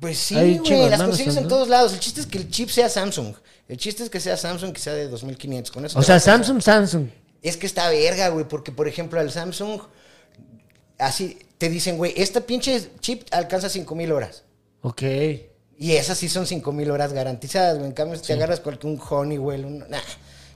Pues sí, güey, las consigues en ¿no? todos lados. El chiste es que el chip sea Samsung. El chiste es que sea Samsung, que sea de 2500. Con eso O sea, Samsung, Samsung. Es que está verga, güey, porque por ejemplo al Samsung, así te dicen, güey, esta pinche chip alcanza 5000 horas. Ok. Y esas sí son 5000 horas garantizadas, güey. En cambio, si te agarras cualquier un Honeywell, un. Nah,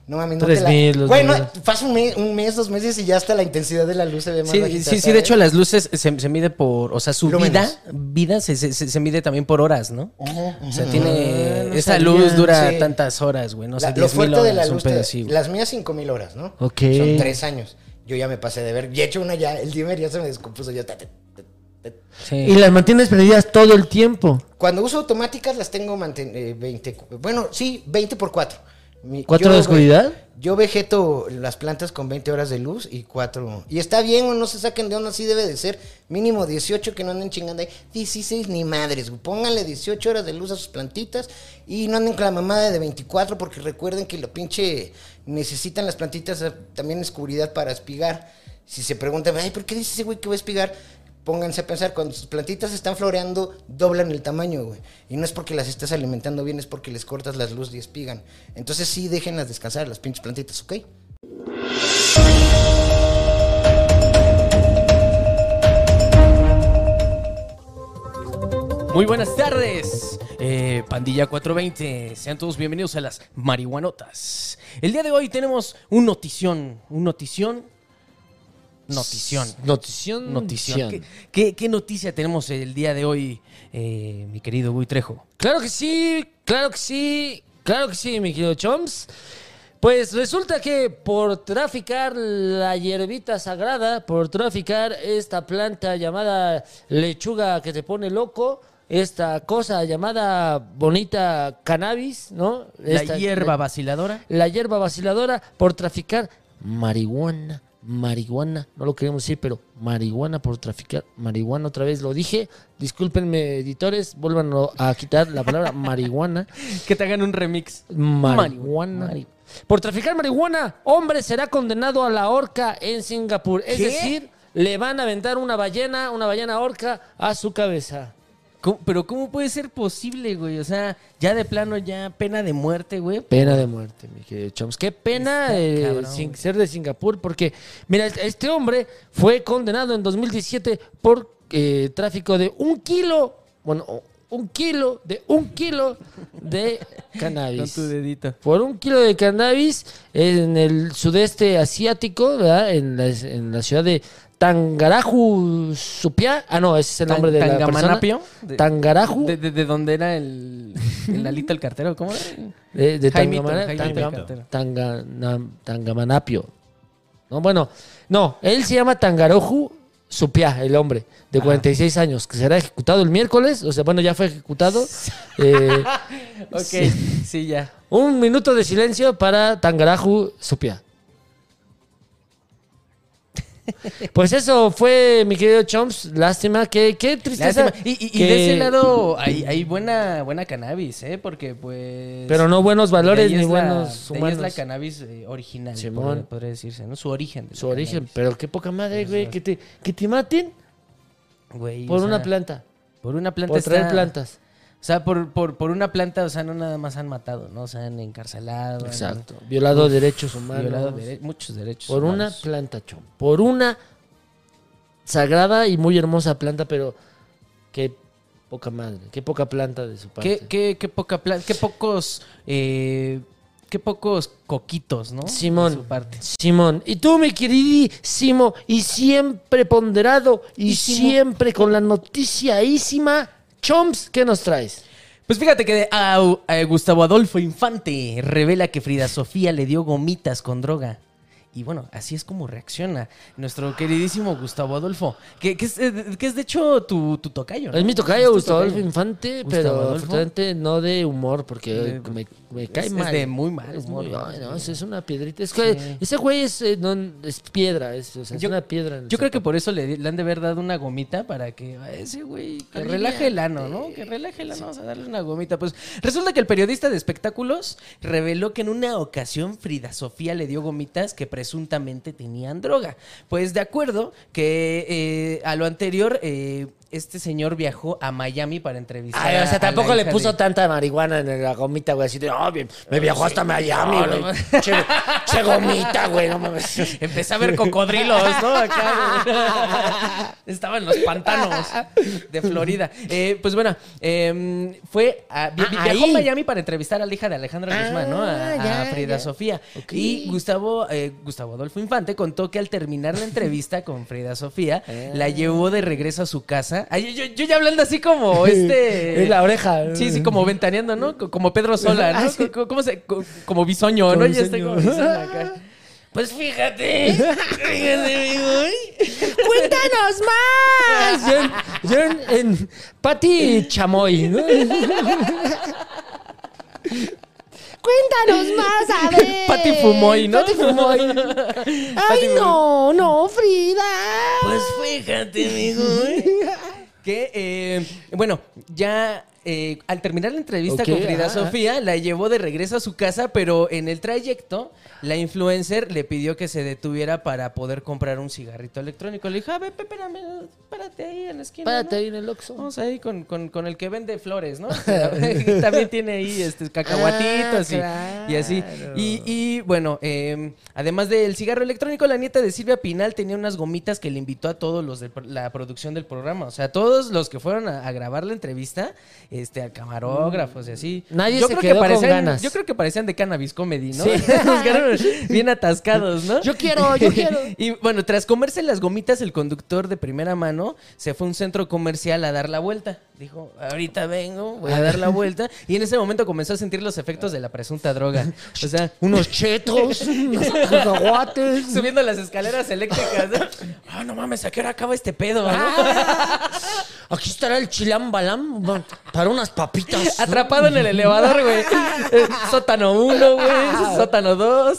no mames, no te la. 3000, los Güey, no, números. pasa un mes, un mes, dos meses y ya hasta la intensidad de la luz se ve más Sí, bajita, sí, sí, de hecho las luces se, se mide por, o sea, su Lúmenes. vida, vida se, se- se- se mide también por horas, ¿no? O sea, tiene, Ah, no esa sabía. luz dura Sí. tantas horas, güey, no sé, La- lo 10 mil fuerte de la horas, un luz, pedo te- las mías 5000 horas, ¿no? Ok. Son tres años. Yo ya me pasé de ver. Y he hecho una ya, el dimmer ya se me descompuso. Ya, ta, ta, ta, ta. Sí. Y las mantienes prendidas todo el tiempo. Cuando uso automáticas las tengo eh, 20, bueno, sí, 20 por 4. Mi- ¿Cuatro yo, de oscuridad? Yo vegeto las plantas con 20 horas de luz y 4. Y está bien, no se saquen de onda, así debe de ser. Mínimo 18 que no anden chingando ahí. 16 ni madres, güey. Pónganle 18 horas de luz a sus plantitas y no anden con la mamada de 24 porque recuerden que lo pinche necesitan las plantitas eh, también oscuridad para espigar. Si se preguntan, ay, ¿por qué dice ese güey que va a espigar? Pónganse a pensar, cuando sus plantitas están floreando, doblan el tamaño, güey. Y no es porque las estés alimentando bien, es porque les cortas las luz y espigan. Entonces sí, déjenlas descansar, las pinches plantitas, ¿ok? Muy buenas tardes, eh, Pandilla 420. Sean todos bienvenidos a las marihuanotas. El día de hoy tenemos un notición, un notición, notición, Notición. notición. ¿Qué, qué, qué noticia tenemos el día de hoy, eh, mi querido Gui Trejo? Claro que sí, claro que sí, claro que sí, mi querido Choms. Pues resulta que por traficar la hierbita sagrada, por traficar esta planta llamada lechuga que te pone loco, esta cosa llamada bonita cannabis, ¿no? La hierba vaciladora. la hierba vaciladora por traficar marihuana, marihuana, no lo queremos decir, pero marihuana por traficar marihuana, otra vez lo dije, discúlpenme editores, vuelvan a quitar la palabra marihuana, Que te hagan un remix. marihuana. Mari- Por traficar marihuana, hombre será condenado a la horca en Singapur, es ¿Qué? decir, le van a aventar una ballena, una ballena horca a su cabeza. ¿Cómo- pero ¿cómo puede ser posible, güey? O sea, ya de plano, ya pena de muerte, güey. Pena de muerte, mi querido Choms. Qué pena eh, cabrón, sin ser de Singapur, porque, mira, este hombre fue condenado en 2017 por eh, tráfico de un kilo, bueno, un kilo, de un kilo de Con cannabis. tu dedito. Por un kilo de cannabis en el sudeste asiático, ¿verdad? En la, en la ciudad de Tangaraju Supia. Ah, no, ese es el nombre de la persona. Tangamanapio. De- Tangaraju. De, de, de dónde era el, el alito el cartero? ¿Cómo era? De, de Jaimito, Tangamana- Tanga- Tangamanapio. No, bueno, no, él se llama Tangaroju Supia, el hombre, de 46 años, que será ejecutado el miércoles, o sea, bueno, ya fue ejecutado. Eh, Ok, Sí. sí, ya. un minuto de silencio para Tangaraju Supia. Pues eso fue, mi querido Chomps. Lástima, que qué tristeza. Lástima. Y, y- y que- de ese lado hay, hay buena, buena cannabis, ¿eh? Porque pues... Pero no buenos valores ni la- buenos humanos. es la cannabis eh, original, Simón. podría, decirse, ¿no? Su origen. de Su origen, cannabis. pero qué poca madre, güey, que te, que te maten Güey, por una sea, planta. Por una planta Por traer está- plantas. O sea, por, por, por una planta, o sea, no nada más han matado, ¿no? O sea, han encarcelado. han Exacto. Violado derechos humanos. violado dere- muchos derechos por una planta, chom. Por una sagrada y muy hermosa planta, pero qué poca madre. Qué poca planta de su parte. ¿Qué, qué, qué poca planta, qué pocos, eh, qué pocos coquitos, ¿no? De Simón. su parte. Simón, y tú, mi queridísimo, y siempre ponderado, y siempre con la noticiaísima, Chomps, ¿qué nos traes? Pues fíjate que a Gustavo Adolfo Infante revela que Frida Sofía le dio gomitas con droga. Y bueno, así es como reacciona nuestro queridísimo Gustavo Adolfo, que, que es, eh, que es de hecho tu, tu tocayo. ¿no? Es mi tocayo, Es Gustavo. Adolfo Infante, Gustavo pero Adolfo. afortunadamente no de humor, porque De- me, me cae es- es mal. de muy mal Es, humor, muy- ¿no? no, es, es una piedrita. Es que ese güey es, eh, no, es piedra, es, o sea, es Yo- una piedra. Yo creo que por eso le, le han de haber dado una gomita para que a ese güey que relaje el ano, ¿no? Que relaje el ano, vamos a darle una gomita. Pues resulta que el periodista de espectáculos reveló que en una ocasión Frida Sofía le dio gomitas que presuntamente tenían droga. Pues de acuerdo que eh, a lo anterior eh, este señor viajó a Miami para entrevistar. Ay, o sea, tampoco le puso de- tanta marihuana en la gomita, güey, así de, oh, bien, me viajó hasta Miami, No, güey. no, che, che gomita, güey, no mames. Empecé a ver cocodrilos, ¿no? Acá. Estaba en los pantanos de Florida. Eh, pues bueno, eh, fue a, vi- Ah, viajó a. Miami para entrevistar a la hija de Alejandra Ah, Guzmán, ¿no? A, a Frida ya. Sofía. Y Gustavo, eh, Gustavo Adolfo Infante contó que al terminar la entrevista con Frida Sofía, la llevó de regreso a su casa. Ay, yo, yo ya hablando así como este. Es la oreja. Sí, sí, como ventaneando, ¿no? Co- Como Pedro Sola, ¿no? Ah, sí. ¿Cómo se...? co- Como bisoño, Como ¿no? Ya bisoño. como bisoño acá. Pues fíjate, fíjate. ¡Cuéntanos más! Yo, en- yo en, en Pati Chamoy, ¿no? Cuéntanos más, a ver. Pati Fumoy, ¿no? Pati Fumoy. Ay, no, no, Frida. Pues fíjate, amigo. Que, eh, bueno, ya eh, al terminar la entrevista con Frida ajá. Sofía, la llevó de regreso a su casa, pero en el trayecto, la influencer le pidió que se detuviera para poder comprar un cigarrito electrónico. Le dijo, a ver, espérame, espérate ahí en la esquina. Párate ¿no? ahí en el Oxxo. Vamos ahí con, con- con el que vende flores, ¿no? También tiene ahí este, cacahuatitos y- Ah, y, así. claro. Y, y, bueno, eh, además del cigarro electrónico, la nieta de Silvia Pinal tenía unas gomitas que le invitó a todos los de la producción del programa. O sea, todos los que fueron a, a grabar la entrevista, este, al camarógrafos y así. Nadie yo se creo quedó que con parecían, ganas. Yo creo que parecían de cannabis comedy, ¿no? Sí. Bien atascados, ¿no? Yo quiero, yo quiero. Y bueno, tras comerse las gomitas, el conductor de primera mano se fue a un centro comercial a dar la vuelta. Dijo, ahorita vengo, voy a dar la vuelta. Y en ese momento comenzó a sentir los efectos de la presunta droga. O sea, Unos chetos, unos cacahuates. subiendo las escaleras eléctricas. ¿no? Ah, no mames, ¿a qué hora acaba este pedo? no? Ah. Aquí estará el chilam balam unas papitas. Atrapado en el elevador, güey. Eh, Sótano 1, güey. Sótano 2.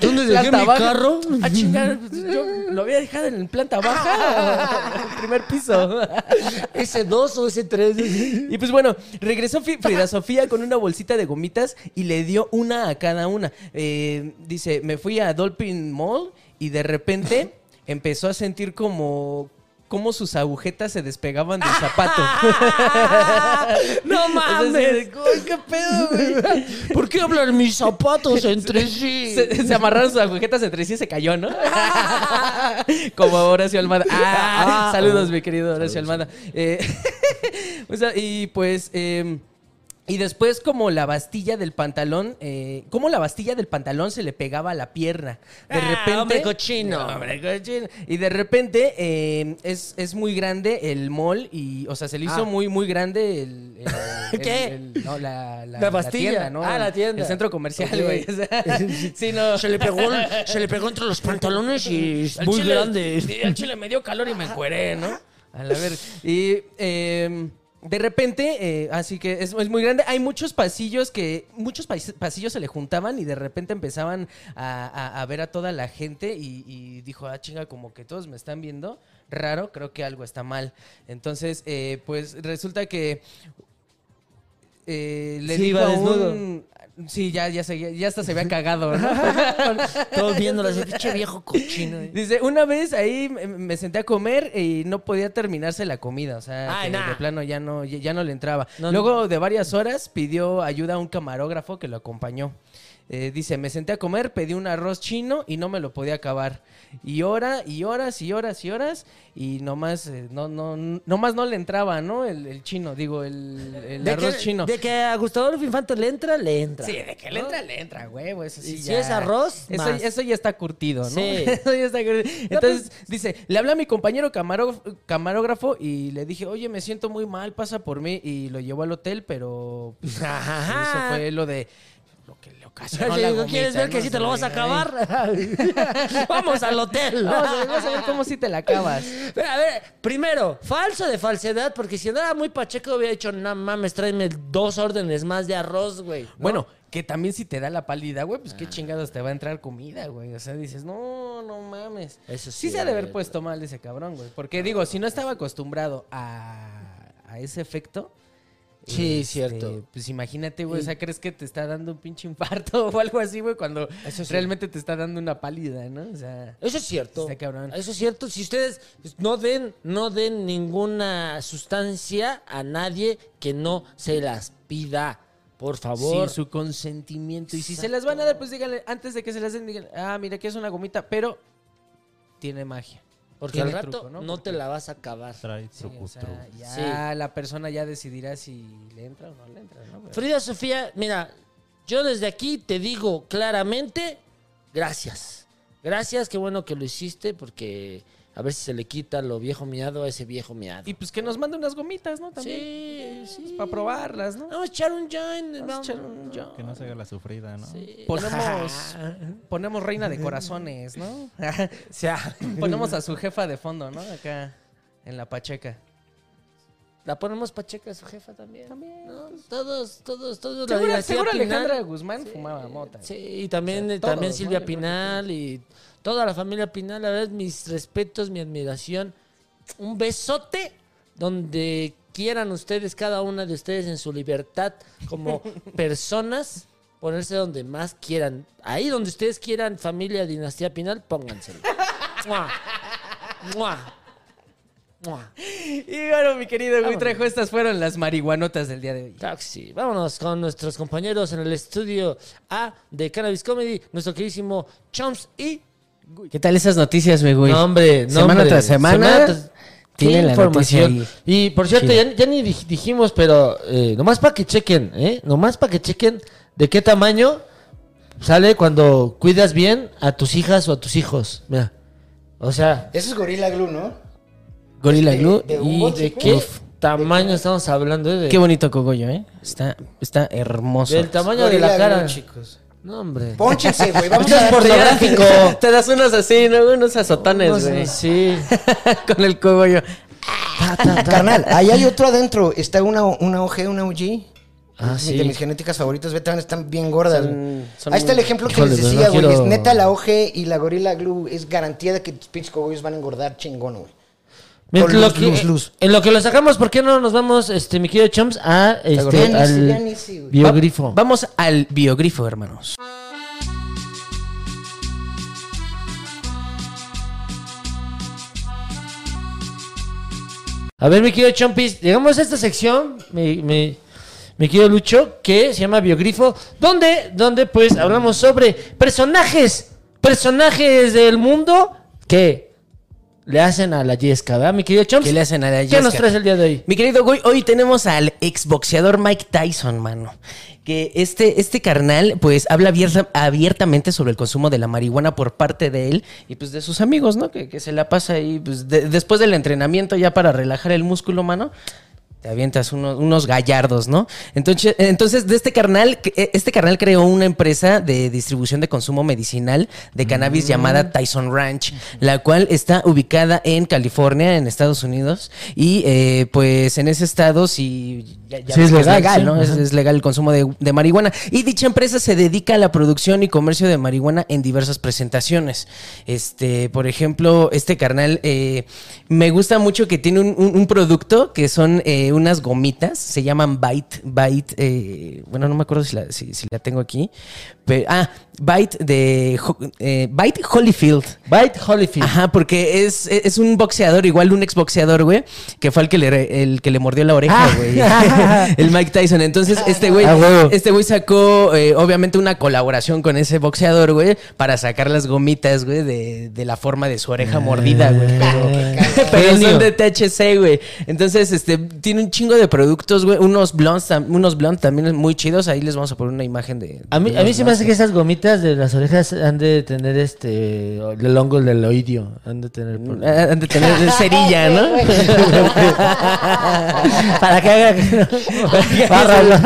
¿Dónde dejé mi carro? Ah, chingar, pues, yo lo había dejado en planta baja. el primer piso. ¿Ese 2 o ese 3? Y pues bueno, regresó Frida Sofía con una bolsita de gomitas y le dio una a cada una. Eh, dice, me fui a Dolphin Mall y de repente empezó a sentir como cómo sus agujetas se despegaban del zapato. ¡No Es mames! decir, "Ay, ¿qué pedo, güey?" ¿Por qué hablan mis zapatos entre sí? Se, se amarraron sus agujetas entre sí y se cayó, ¿no? Como Horacio Almada. Ah, saludos, mi querido Horacio Almada. Eh, o sea, y pues. eh, y después, como la bastilla del pantalón, eh, como la bastilla del pantalón se le pegaba a la pierna. De Ah, repente. hombre cochino. No, hombre cochino. Y de repente eh, es, es muy grande el mall y, o sea, se le hizo Ah. muy, muy grande el. el- el- ¿Qué? el- no, la, la, La bastilla. tienda, ¿no? Ah, la El- tienda. El centro comercial, güey. O sea, sí, no. Se le pegó, se le pegó entre los pantalones y es muy chile- grande. al chile me dio calor y me encueré, ¿no? A la ver. Y eh, de repente, eh, así que es, muy grande. Hay muchos pasillos que, muchos pasillos se le juntaban y de repente empezaban a ver a toda la gente y, y dijo, ah, chinga, como que todos me están viendo. Raro, creo que algo está mal. Entonces, eh, pues resulta que eh, le Sí, dijo iba a desnudo. un... Sí, ya, ya, se, ya hasta se había cagado, ¿no? Todos viéndolo así, pinche viejo cochino. Dice, una vez ahí me, me senté a comer y no podía terminarse la comida. O sea, Ay, que nah. de plano ya no, ya, ya no le entraba. No, Luego de varias horas pidió ayuda a un camarógrafo que lo acompañó. Eh, dice, me senté a comer, pedí un arroz chino y no me lo podía acabar. Y hora, y horas, y horas, y horas. Y nomás, eh, no, no, nomás no le entraba, ¿no? El, el chino, digo, el, arroz que, chino. de que a Gustavo Adolfo Infante le entra, le entra. Sí, de que le entra, le entra, huevo. Eso sí Y si ya- es arroz, eso, más. eso ya está curtido, ¿no? Sí. Eso ya está curtido. Entonces, dice, le hablé a mi compañero camaró- camarógrafo y le dije, oye, me siento muy mal, pasa por mí. Y lo llevó al hotel, pero pues, eso fue lo de lo que le ocasionó Oye, la ¿no gomita, quieres ver que sí te lo vas a acabar? Vamos al hotel. Vamos a, vamos a ver cómo sí te la acabas. Pero, a ver, primero, falso de falsedad, porque si andaba muy pacheco hubiera dicho, no mames, tráeme dos órdenes más de arroz, güey. ¿no? Bueno, que también si te da la pálida, güey, pues Ah. qué chingados te va a entrar comida, güey. O sea, dices, no, no mames. Eso sí sí, se ha de haber puesto mal ese cabrón, güey. Porque digo, si no estaba acostumbrado a, a ese efecto. Sí, este, cierto. Pues imagínate, güey. O sea, crees que te está dando un pinche infarto o algo así, güey, cuando Eso sí. realmente te está dando una pálida, ¿no? O sea. Eso es cierto. Está cabrón. Eso es cierto. Si ustedes no den, no den ninguna sustancia a nadie que no se las pida, por favor. Sin su consentimiento. Y si se las van a dar, pues díganle, antes de que se las den, díganle, ah, mira que es una gomita, pero tiene magia. Porque al rato truco, no, ¿no? te la vas a acabar. Trae Sí, truco, o sea, truco. ya la persona ya decidirá si le entra o no le entra, ¿no? Pero- Frida Sofía, mira, yo desde aquí te digo claramente, gracias. Gracias, qué bueno que lo hiciste, porque a ver si se le quita lo viejo miado a ese viejo miado. Y pues que nos mande unas gomitas, ¿no? También. Sí, sí. Para probarlas, ¿no? Vamos a echar un joint. Vamos a echar un yo. Que no se haga la sufrida, ¿no? Sí. Ponemos, ponemos reina de corazones, ¿no? O sea, ponemos a su jefa de fondo, ¿no? Acá en la pacheca. La ponemos pacheca su jefa también. También. Todos, todos, todos. Seguro, dinastía seguro Pinal. Alejandra Guzmán fumaba mota. Sí, y también, O sea, también Silvia ¿no? Pinal y toda la familia Pinal. La verdad, mis respetos, mi admiración. Un besote donde quieran ustedes, cada una de ustedes en su libertad como personas, ponerse donde más quieran. Ahí donde ustedes quieran, familia, dinastía Pinal, pónganselo. ¡Mua! ¡Mua! ¡Mua! Y bueno, mi querido Gui Trejo, estas fueron las marihuanotas del día de hoy. Sí. Vámonos con nuestros compañeros en el estudio A de Cannabis Comedy, nuestro queridísimo Chomps y ¿Qué tal esas noticias, mi güey? No, hombre, no, Semana hombre. tras semana. tras- Qué la información. noticia Y por cierto, ya, ya ni dij- dijimos, pero eh, nomás para que chequen, ¿eh? Nomás para que chequen de qué tamaño sale cuando cuidas bien a tus hijas o a tus hijos. Mira. O sea, Eso es Gorilla Glue, ¿no? Gorilla De- Glue. de ¿y de qué Uf. tamaño estamos hablando? eh? De, Qué bonito cogollo, ¿eh? Está, está hermoso. del tamaño de la cara. Glue, chicos. No, hombre. Pónchense, güey. Vamos a dar- pornográfico. Te das unos así, ¿no? Unos azotones, güey. sí. Con el cogollo. Carnal, ahí hay otro adentro. Está una, una OG, una OG. Ah, sí. De mis genéticas favoritas, vete, están bien gordas. Son- güey. son Ahí está el ejemplo que les decía, no güey. quiero- Es neta la OG y la Gorilla Glue es garantía de que tus pinches cogollos van a engordar chingón, güey. Mientras Con lo luz, que- luz, luz. En lo que lo sacamos, ¿por qué no nos vamos, este, mi querido Chomps, a este, al biogrifo? Va- vamos al biogrifo, hermanos. A ver, mi querido Chompis, llegamos a esta sección, mi, mi, mi querido Lucho, que se llama Biogrifo, donde, donde pues hablamos sobre personajes, personajes del mundo que le hacen a la Yesca, ¿verdad, mi querido Chomps? ¿Qué le hacen a la ¿Qué nos Yesca? traes el día de hoy? Mi querido Goy, hoy tenemos al exboxeador Mike Tyson, mano. Que este, este carnal, pues, habla abierta- abiertamente sobre el consumo de la marihuana por parte de él y, pues, de sus amigos, ¿no? Que, que se la pasa ahí, pues, de- después del entrenamiento ya para relajar el músculo, mano. Te avientas unos, unos gallardos, ¿no? Entonces, entonces, de este carnal, que- este carnal creó una empresa de distribución de consumo medicinal de cannabis llamada Tyson Ranch, la cual está ubicada en California, en Estados Unidos. Y eh, pues en ese estado sí, ya- ya Sí, ves es legal, sí. ¿no? Es, legal el consumo de, de marihuana. Y dicha empresa se dedica a la producción y comercio de marihuana en diversas presentaciones. Este, por ejemplo, este carnal eh, me gusta mucho que tiene un, un- un producto que son eh, unas gomitas, se llaman Bite, Bite, eh, bueno, no me acuerdo si la, si, si la tengo aquí. Pero, ah, Bite de eh, Bite Holyfield. Bite Holyfield. Ajá, porque es, es un boxeador, igual un exboxeador, güey, que fue el que le, el que le mordió la oreja, Ah. güey. el Mike Tyson. Entonces, este güey, Ah, este güey sacó, eh, obviamente, una colaboración con ese boxeador, güey, para sacar las gomitas, güey, de, de la forma de su oreja mordida, güey. Pero, pero son de THC, güey. Entonces, este, tiene un chingo de productos, güey. Unos blondes, unos blondes también muy chidos. Ahí les vamos a poner una imagen de. A mí, de a mí se me hace que esas gomitas de las orejas han de tener este el hongo del oído. Han de tener. Ah, Han de tener cerilla, ¿no? Para que haga. Bárralo.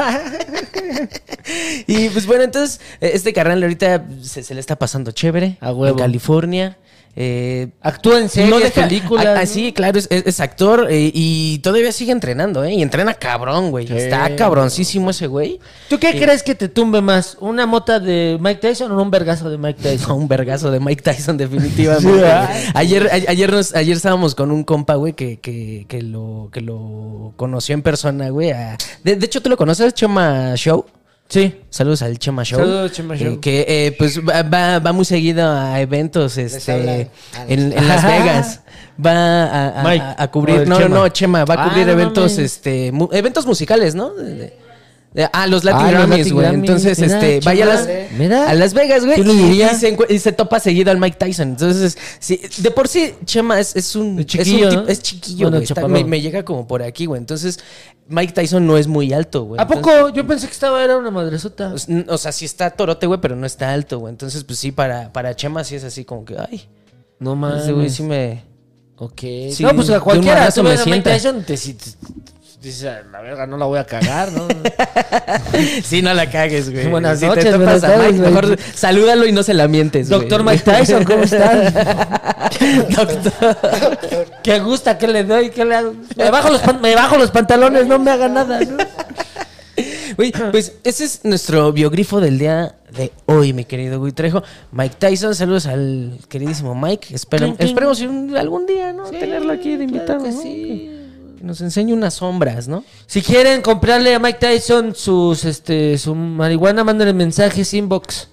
Y pues bueno, entonces, eh, este carnal ahorita se, se le está pasando chévere. A huevo. En California. Eh, Actúa en series, deja- películas. ah, ah, ¿no? sí, claro, es, actor eh, y todavía sigue entrenando, ¿eh? Y entrena cabrón, güey. Está cabroncísimo ese güey. ¿Tú qué crees que te tumbe más? ¿Una mota de Mike Tyson o un vergazo de Mike No, Tyson? un vergazo de Mike Tyson, definitivamente. Sí, ayer, a- ayer, nos- ayer estábamos con un compa, güey, que, que, que lo, que lo conoció en persona, güey. a- De, de hecho, ¿tú lo conoces, Chema Show? Sí. Saludos al Chema Show. Saludos, Chema Eh, Show. que eh, pues va, va, va muy seguido a eventos este, en, en Las Vegas. Va a, a- Mike, a- a o cubrir. No, Chema. no, Chema. Va a Ah, cubrir eventos, este, mu- eventos musicales, ¿no? De- ah, los Latin Ah, Grammys, güey. Entonces, Mira, este, vaya a las, Vegas, güey. ¿Quién lo Y, y se, y se topa seguido al Mike Tyson. Entonces, sí, de por sí, Chema es, es un. Es chiquillo, es, un es chiquillo, Bueno. Está- me, me llega como por aquí, güey. Entonces, Mike Tyson no es muy alto, güey. ¿A Entonces- poco? Yo pensé que estaba era una madresota. pues, n- O sea, sí está torote, güey, pero no está alto, güey. Entonces, pues sí, para, para Chema sí es así como que, ay, No mames. ese güey sí me... Ok. Sí, no, pues a cualquiera. Tú me Mike. Tyson, te, si- te- dices, "A la verga, no la voy a cagar, ¿no? Sí, no la cagues, güey. Buenas Si noches, te buenas tardes, Mike, mejor salúdalo y no se la mientes, güey. Doctor Mike Tyson, ¿cómo estás? Doctor. ¿Qué gusta? ¿Qué le doy? ¿Qué le hago? Me bajo los, pan- me bajo los pantalones, no me haga nada. ¿no? Güey, pues ese es nuestro biogrifo del día de hoy, mi querido Gui Trejo. Mike Tyson, saludos al queridísimo Mike. Espero- esperemos algún día, ¿no? Tenerlo aquí de invitado. claro que ¿no? sí. Que nos enseñe unas sombras, ¿no? Si quieren comprarle a Mike Tyson sus, este, su marihuana, mándenle mensajes inbox.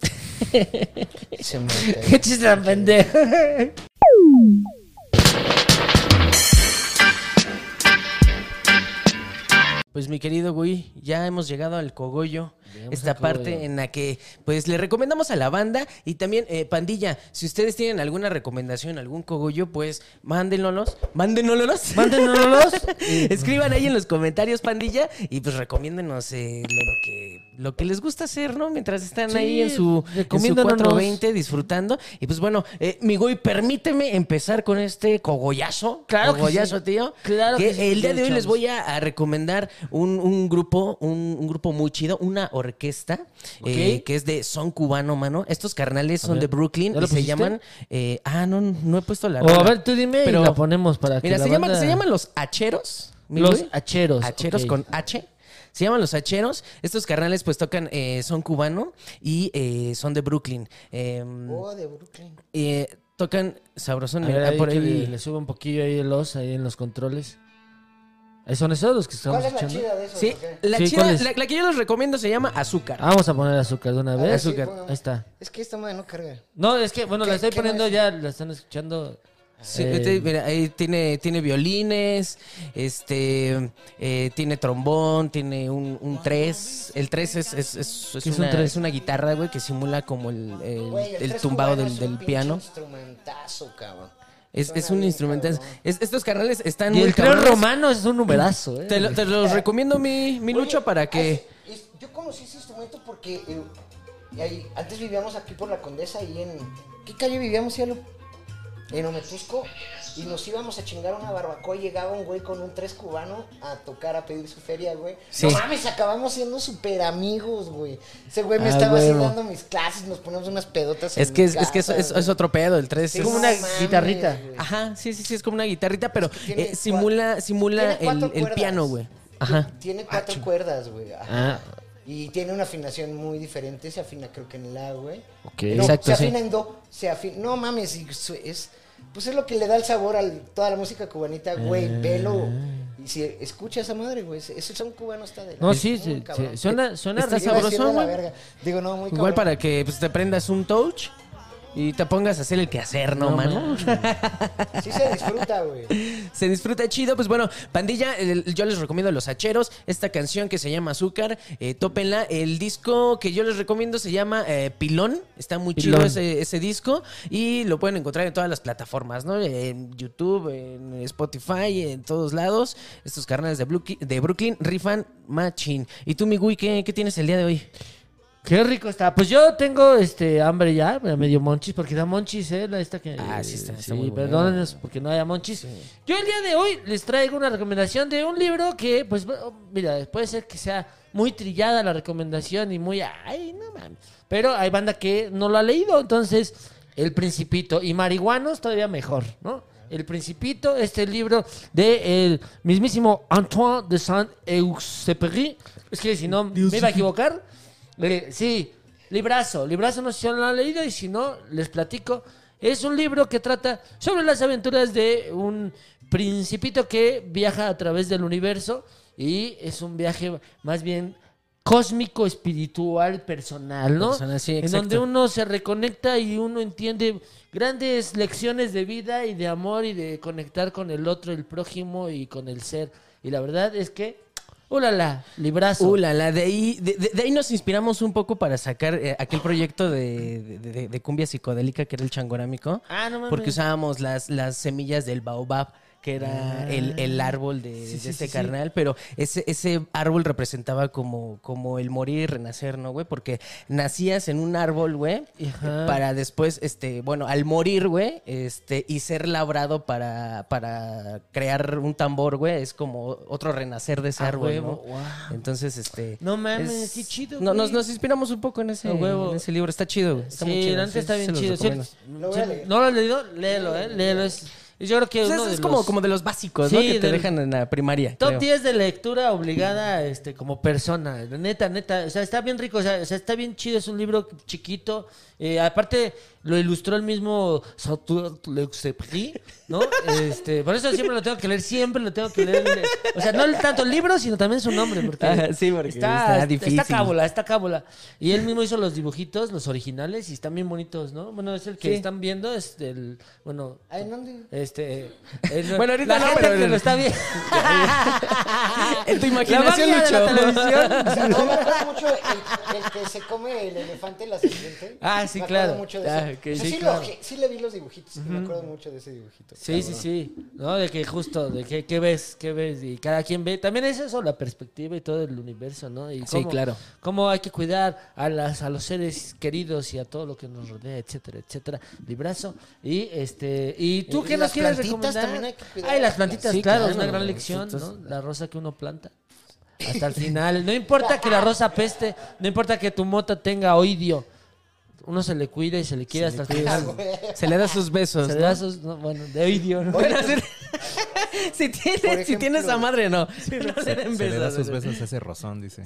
Qué chiste tan pendejo. Pues mi querido Gui, ya hemos llegado al cogollo. Esta parte en la que pues le recomendamos a la banda y también eh, pandilla, si ustedes tienen alguna recomendación, algún cogollo, pues mándenlos, mándenlos. Mándenoslos. Escriban ahí en los comentarios, pandilla, y pues recomiéndenos eh, lo, lo que, lo que les gusta hacer, ¿no? Mientras están Sí, ahí en su, en su recomiéndanos. 420 disfrutando. Y pues bueno, eh, mi Gui, permíteme empezar con este cogollazo. Claro que Cogollazo, sí. tío. Claro que que sí, el día de hoy les voy a, a recomendar un, un grupo, un, un grupo muy chido, una orquesta, eh, que es de son cubano, mano. Estos carnales son de Brooklyn ¿ya y se llaman... eh, ah, no, no he puesto la... O a ver, tú dime Pero- y la ponemos para que Mira, la se, llaman, banda- se llaman los hacheros. Los güey. hacheros. Con H. Se llaman los hacheros. Estos carnales pues tocan, eh, son cubano y eh, son de Brooklyn. Eh, Oh, de Brooklyn. eh, tocan sabrosón. A mira, ver, ahí por ahí. le, le sube un poquillo ahí los, ahí en los controles. Ahí son esos los que estamos ¿Cuál es la escuchando. chida de eso? Sí, la, Sí, chida- ¿cuál es? la, la que yo les recomiendo se llama Azúcar. Ah, Vamos a poner azúcar de una ver, vez. sí, azúcar. bueno. Ahí está. Es que esta madre no carga. No, es que, bueno, la ¿Qué- estoy qué poniendo más? ya, la están escuchando. Sí, Eh, este, mira, ahí tiene, tiene violines, este, eh, tiene trombón, tiene un, un tres. El tres es, es, es, es ¿Qué es un una, tres? es una guitarra, güey, que simula como el, el- Güey, el tres tumbado cubano del, es un del pinche piano. instrumentazo, cabrón. Es, es un instrumento. es- estos carnales están Y muy el cabrones. romano es un numerazo, ¿eh? Te, lo- te los recomiendo, mi, mi Lucho, Oye, para que... es- yo conocí ese instrumento porque eh, ahí- antes vivíamos aquí por la Condesa y en... ¿Qué calle vivíamos, cielo? En Ometusco. Y nos íbamos a chingar una barbacoa y llegaba un güey con un tres cubano a tocar, a pedir su feria, güey. Sí. No mames, acabamos siendo súper amigos, güey. Ese güey me Ah, estaba así huevo. dando mis clases, nos poníamos unas pedotas Es en que es, es que es, casa, es- güey. es otro pedo, el 3 Sí, es... como una mames, guitarrita. güey. Ajá, sí, sí, sí, es como una guitarrita, pero eh, simula, simula el, el piano, güey. Ajá. Tiene cuatro cuerdas, güey. ajá. Ah, Y tiene una afinación muy diferente. Se afina, creo que en la, güey. ok. No, Exacto, se sí. afina en do. Se afina. No mames, es. Pues es lo que le da el sabor a toda la música cubanita, güey. Ah. Velo. Y si escucha esa madre, güey. Ese son cubanos, está de la- No, sí, sí, sí, suena, suena de la güey. verga. Digo, no, muy Igual cabrón. para que pues, te prendas un touch y te pongas a hacer el quehacer, ¿no, No, mano? Sí se disfruta, güey. Se disfruta chido. Pues bueno, pandilla, el- yo les recomiendo Los Hacheros. Esta canción que se llama Azúcar, eh, tópenla. El disco que yo les recomiendo se llama eh, Pilón. Está muy chido ese, ese disco. Y lo pueden encontrar en todas las plataformas, ¿no? En YouTube, en Spotify, en todos lados. Estos carnales de, Brooklyn rifan machine. ¿Y tú, mi Gui, qué, qué tienes el día de hoy? Qué rico está. Pues yo tengo este hambre ya, medio monchis, porque da monchis, ¿eh? La esta que. Ah, sí está- está sí, muy perdónenos porque no haya monchis. Yo el día de hoy les traigo una recomendación de un libro que, pues, mira, puede ser que sea muy trillada la recomendación y muy. Ay, no mames. Pero hay banda que no lo ha leído, entonces, El Principito. Y marihuanos todavía mejor, ¿no? El Principito, este libro de el mismísimo Antoine de Saint-Exupéry. Es que si no me iba a equivocar. Eh, sí, Librazo. Librazo no sé si lo han leído y si no, les platico. Es un libro que trata sobre las aventuras de un principito que viaja a través del universo y es un viaje más bien cósmico, espiritual, personal, ¿no? Sí, en donde uno se reconecta y uno entiende grandes lecciones de vida y de amor y de conectar con el otro, el prójimo y con el ser. Y la verdad es que, ¡ulala! Librazo. Uh, la, la, de ahí, de, ahí nos inspiramos un poco para sacar eh, aquel proyecto de, de- de- de cumbia psicodélica que era el changorámico. Ah, no mames. Porque usábamos las, las semillas del baobab que era el, el árbol de, de este carnal, pero ese, ese árbol representaba como, como el morir y renacer, ¿no, güey? Porque nacías en un árbol, güey, Ajá. para después, este, bueno, al morir, güey, este, y ser labrado para, para crear un tambor, güey, es como otro renacer de ese árbol, huevo, ¿no? wow. Entonces, este... No mames, qué chido, no, nos, güey. nos inspiramos un poco en ese, huevo. en ese libro, está chido, güey. Está muy sí, chido. sí, está sí, bien chido. Sí. Lo voy a sí, leer. ¿No lo has leído? Léelo, eh. Léelo. Es, yo creo que Pues uno es de es como, los como de los básicos, Sí, ¿no? Que te dejan en la primaria. Top creo. 10 de lectura obligada este, como persona. Neta, neta. O sea, está bien rico. O sea, o sea, está bien chido. Es un libro chiquito. Eh, aparte, lo ilustró el mismo Saint-Exupéry, ¿no? Este, por eso siempre lo tengo que leer. Siempre lo tengo que leer. O sea, no tanto el libro, sino también su nombre. Porque, Ah, sí, porque está, está difícil. Está cábula, está cábula. Y él mismo hizo los dibujitos, los originales, y están bien bonitos, ¿no? Bueno, es el que Sí. están viendo. Es del. Bueno. Ay, ¿en dónde? Este. el- Bueno, ahorita la no, gente pero- que lo está viendo. En tu La imaginación, magia de la Lucho. televisión. No, me acuerdo mucho el, el que se come el elefante, la serpiente. Ah, sí, Me claro. mucho de Ah, eso. ok, O sea, sí, sí, claro. lo, sí le vi los dibujitos, me acuerdo mucho de ese dibujito. Sí, sí, cabrón. sí. ¿No? De que justo, de que qué ves, qué ves. Y cada quien ve. También es eso, la perspectiva y todo el universo, ¿no? Y Sí, cómo- claro. Cómo hay que cuidar a, las, a los seres queridos y a todo lo que nos rodea, etcétera, etcétera. Librazo. Y este. ¿Y tú Y qué nos quieres plantitas recomendar? también hay que cuidar. Ay, las plantitas, Sí, claro, es claro. una gran lección, ¿no? La rosa que uno planta. Hasta el final. No importa que la rosa peste, no importa que tu mota tenga oidio. Uno se le cuida y se le quiere hasta el final. Se le da sus besos. Se ¿no? le da sus, no, bueno, de oidio, ¿no? Bueno, si, si tienes, si tienes a madre, no. No le den Se le da sus besos a ese rozón, dice.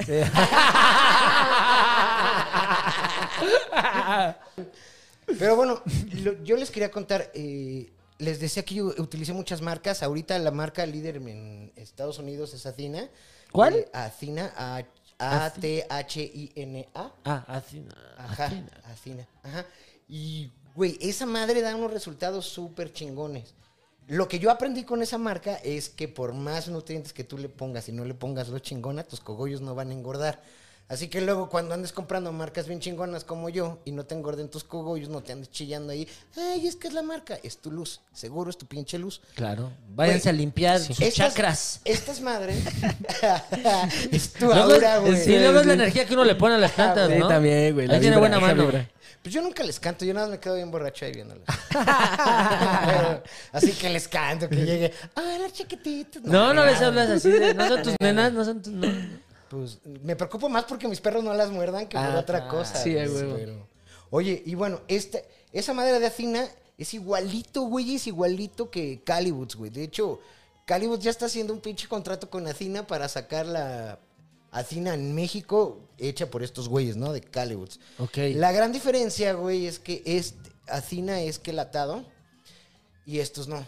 Pero bueno, lo- yo les quería contar, eh, les decía que yo utilicé muchas marcas. Ahorita la marca líder en Estados Unidos es Athena. ¿Cuál? Eh, Athena, A- A-T-H-I-N-A. Ah, así. Ajá, Athena. Ajá. Y, güey, esa madre da unos resultados súper chingones. Lo que yo aprendí con esa marca es que por más nutrientes que tú le pongas y no le pongas lo chingona, tus cogollos no van a engordar. Así que luego cuando andes comprando marcas bien chingonas como yo y no te engorden tus cogollos, no te andes chillando ahí, ay, es que es la marca, es tu luz, seguro es tu pinche luz. Claro. Váyanse Güey, a limpiar sus Estas- chakras. Estas madres es tu Luego aura, güey. sí, luego es la energía que uno le pone a las plantas, Sí, ¿no? también, güey, Ahí tiene buena mano. vibra. Pues yo nunca les canto, yo nada más me quedo bien borracho ahí viéndolas. Pero, así que les canto, que llegue, ay, las chiquititas. No, no les hablas así de, no son tus nenas, no son tus, no. Pues me preocupo más porque mis perros no las muerdan que por Ah, otra ah, cosa. sí, huevo. pero- Oye, y bueno, esta, esa madera de Acina es igualito, güey, es igualito que Caliboots, güey. De hecho, Caliboots ya está haciendo un pinche contrato con Acina para sacar la Acina en México hecha por estos güeyes, ¿no? De Caliboots. Ok. La gran diferencia, güey, es que este, Acina es quelatado y estos no.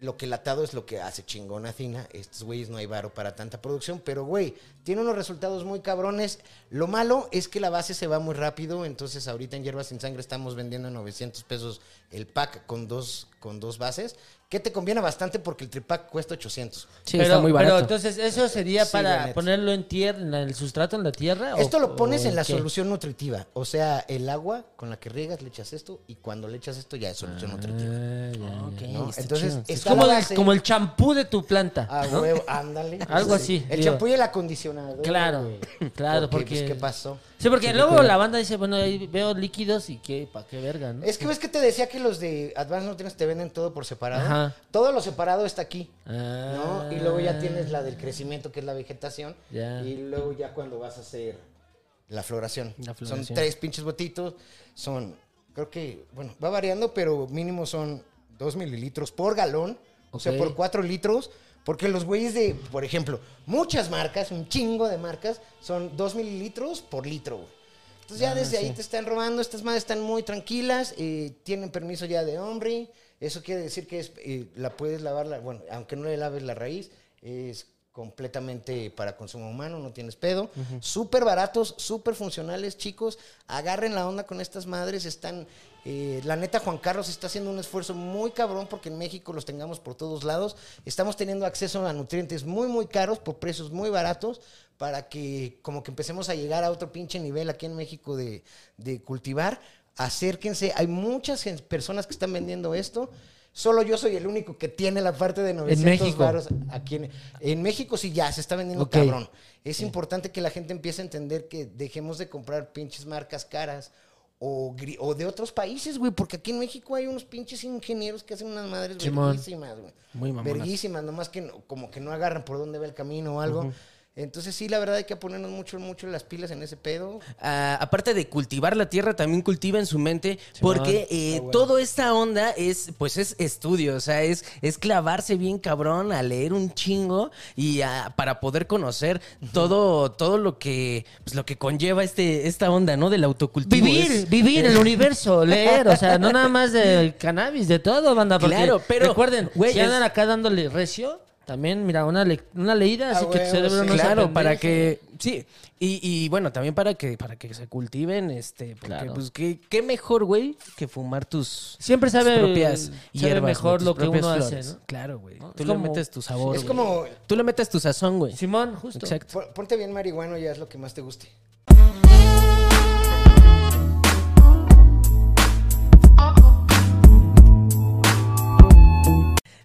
Lo que latado es lo que hace chingón Acina. Estos güeyes no hay varo para tanta producción, pero güey, tiene unos resultados muy cabrones. Lo malo es que la base se va muy rápido, entonces ahorita en Hierbas sin Sangre estamos vendiendo a 900 pesos el pack con dos, con dos bases, que te conviene bastante porque el tripack cuesta 800. Sí, pero, está muy barato. pero entonces, ¿eso sería Sí, para ponerlo en tierra, en el sustrato, en la tierra? o- Esto lo pones o en la qué? solución nutritiva, o sea, el agua con la que riegas le echas esto y cuando le echas esto ya es solución nutritiva. Ah, ya, Ok, ya. ¿no? está Entonces. Es como la como el champú de tu planta. Ah, ¿no? huevo, ándale. Algo así, El champú y el acondicionador. Claro, claro, Porque, porque... pues, ¿Qué pasó? Sí, porque Sí, luego la banda dice, bueno, ahí veo líquidos y qué, pa' qué verga, ¿no? Es que ves que te decía que los de Advanced Nutrients te venden todo por separado. Ajá. Todo lo separado está aquí. Ah. ¿no? Y luego ya tienes la del crecimiento, que es la vegetación. Ya. Y luego ya cuando vas a hacer la floración. La Son floración. tres pinches botitos. Son, creo que, bueno, va variando, pero mínimo son dos mililitros por galón. O sea, por cuatro litros. Porque los güeyes de, por ejemplo, muchas marcas, un chingo de marcas, son dos mililitros por litro, güey. Entonces Ah, ya desde ahí te están robando, estas madres están muy tranquilas, eh, tienen permiso ya de hombre, eso quiere decir que es, eh, la puedes lavar, la- bueno, aunque no le laves la raíz, es completamente para consumo humano, no tienes pedo. Súper baratos, súper funcionales, chicos. Agarren la onda con estas madres, están... eh, la neta, Juan Carlos está haciendo un esfuerzo muy cabrón porque en México los tengamos por todos lados. Estamos teniendo acceso a nutrientes muy, muy caros por precios muy baratos para que como que empecemos a llegar a otro pinche nivel aquí en México de, de cultivar. Acérquense, hay muchas personas que están vendiendo esto. Solo yo soy el único que tiene la parte de 900 México. varos aquí en, en México sí ya se está vendiendo cabrón. Es importante que la gente empiece a entender que dejemos de comprar pinches marcas caras o, de otros países, güey, porque aquí en México hay unos pinches ingenieros que hacen unas madres verguísimas, güey. Muy mamonas. Verguísimas, nomás que no- como que no agarran por dónde va el camino o algo. Entonces sí, la verdad hay que ponernos mucho, mucho las pilas en ese pedo. Ah, aparte de cultivar la tierra, también cultiva en su mente, porque eh, Ah, bueno. toda esta onda es, pues es estudio, o sea, es, es clavarse bien cabrón a leer un chingo y a- para poder conocer todo, todo lo que, pues lo que conlleva este, esta onda, ¿no? Del autocultivo. Vivir, Es- vivir el universo, leer, o sea, no nada más de cannabis, de todo, banda. Porque Claro, pero, recuerden, güey, si es- andan acá dándole recio, también, mira, una, le- una leída, así Ah, que tu huevo, cerebro sí. no se claro, para que, sí, y, y bueno, también para que, para que se cultiven, este, porque Claro. pues qué, qué mejor, güey, que fumar tus, Siempre tus sabe, propias sabe hierbas, mejor tus lo que propias uno flores. hace, ¿no? Claro, güey. ¿No? Tú Es le como- metes tu sabor, es güey. como, Tú le metes tu sazón, güey. Simón, justo. Exacto. pon- ponte bien marihuano y haz lo que más te guste.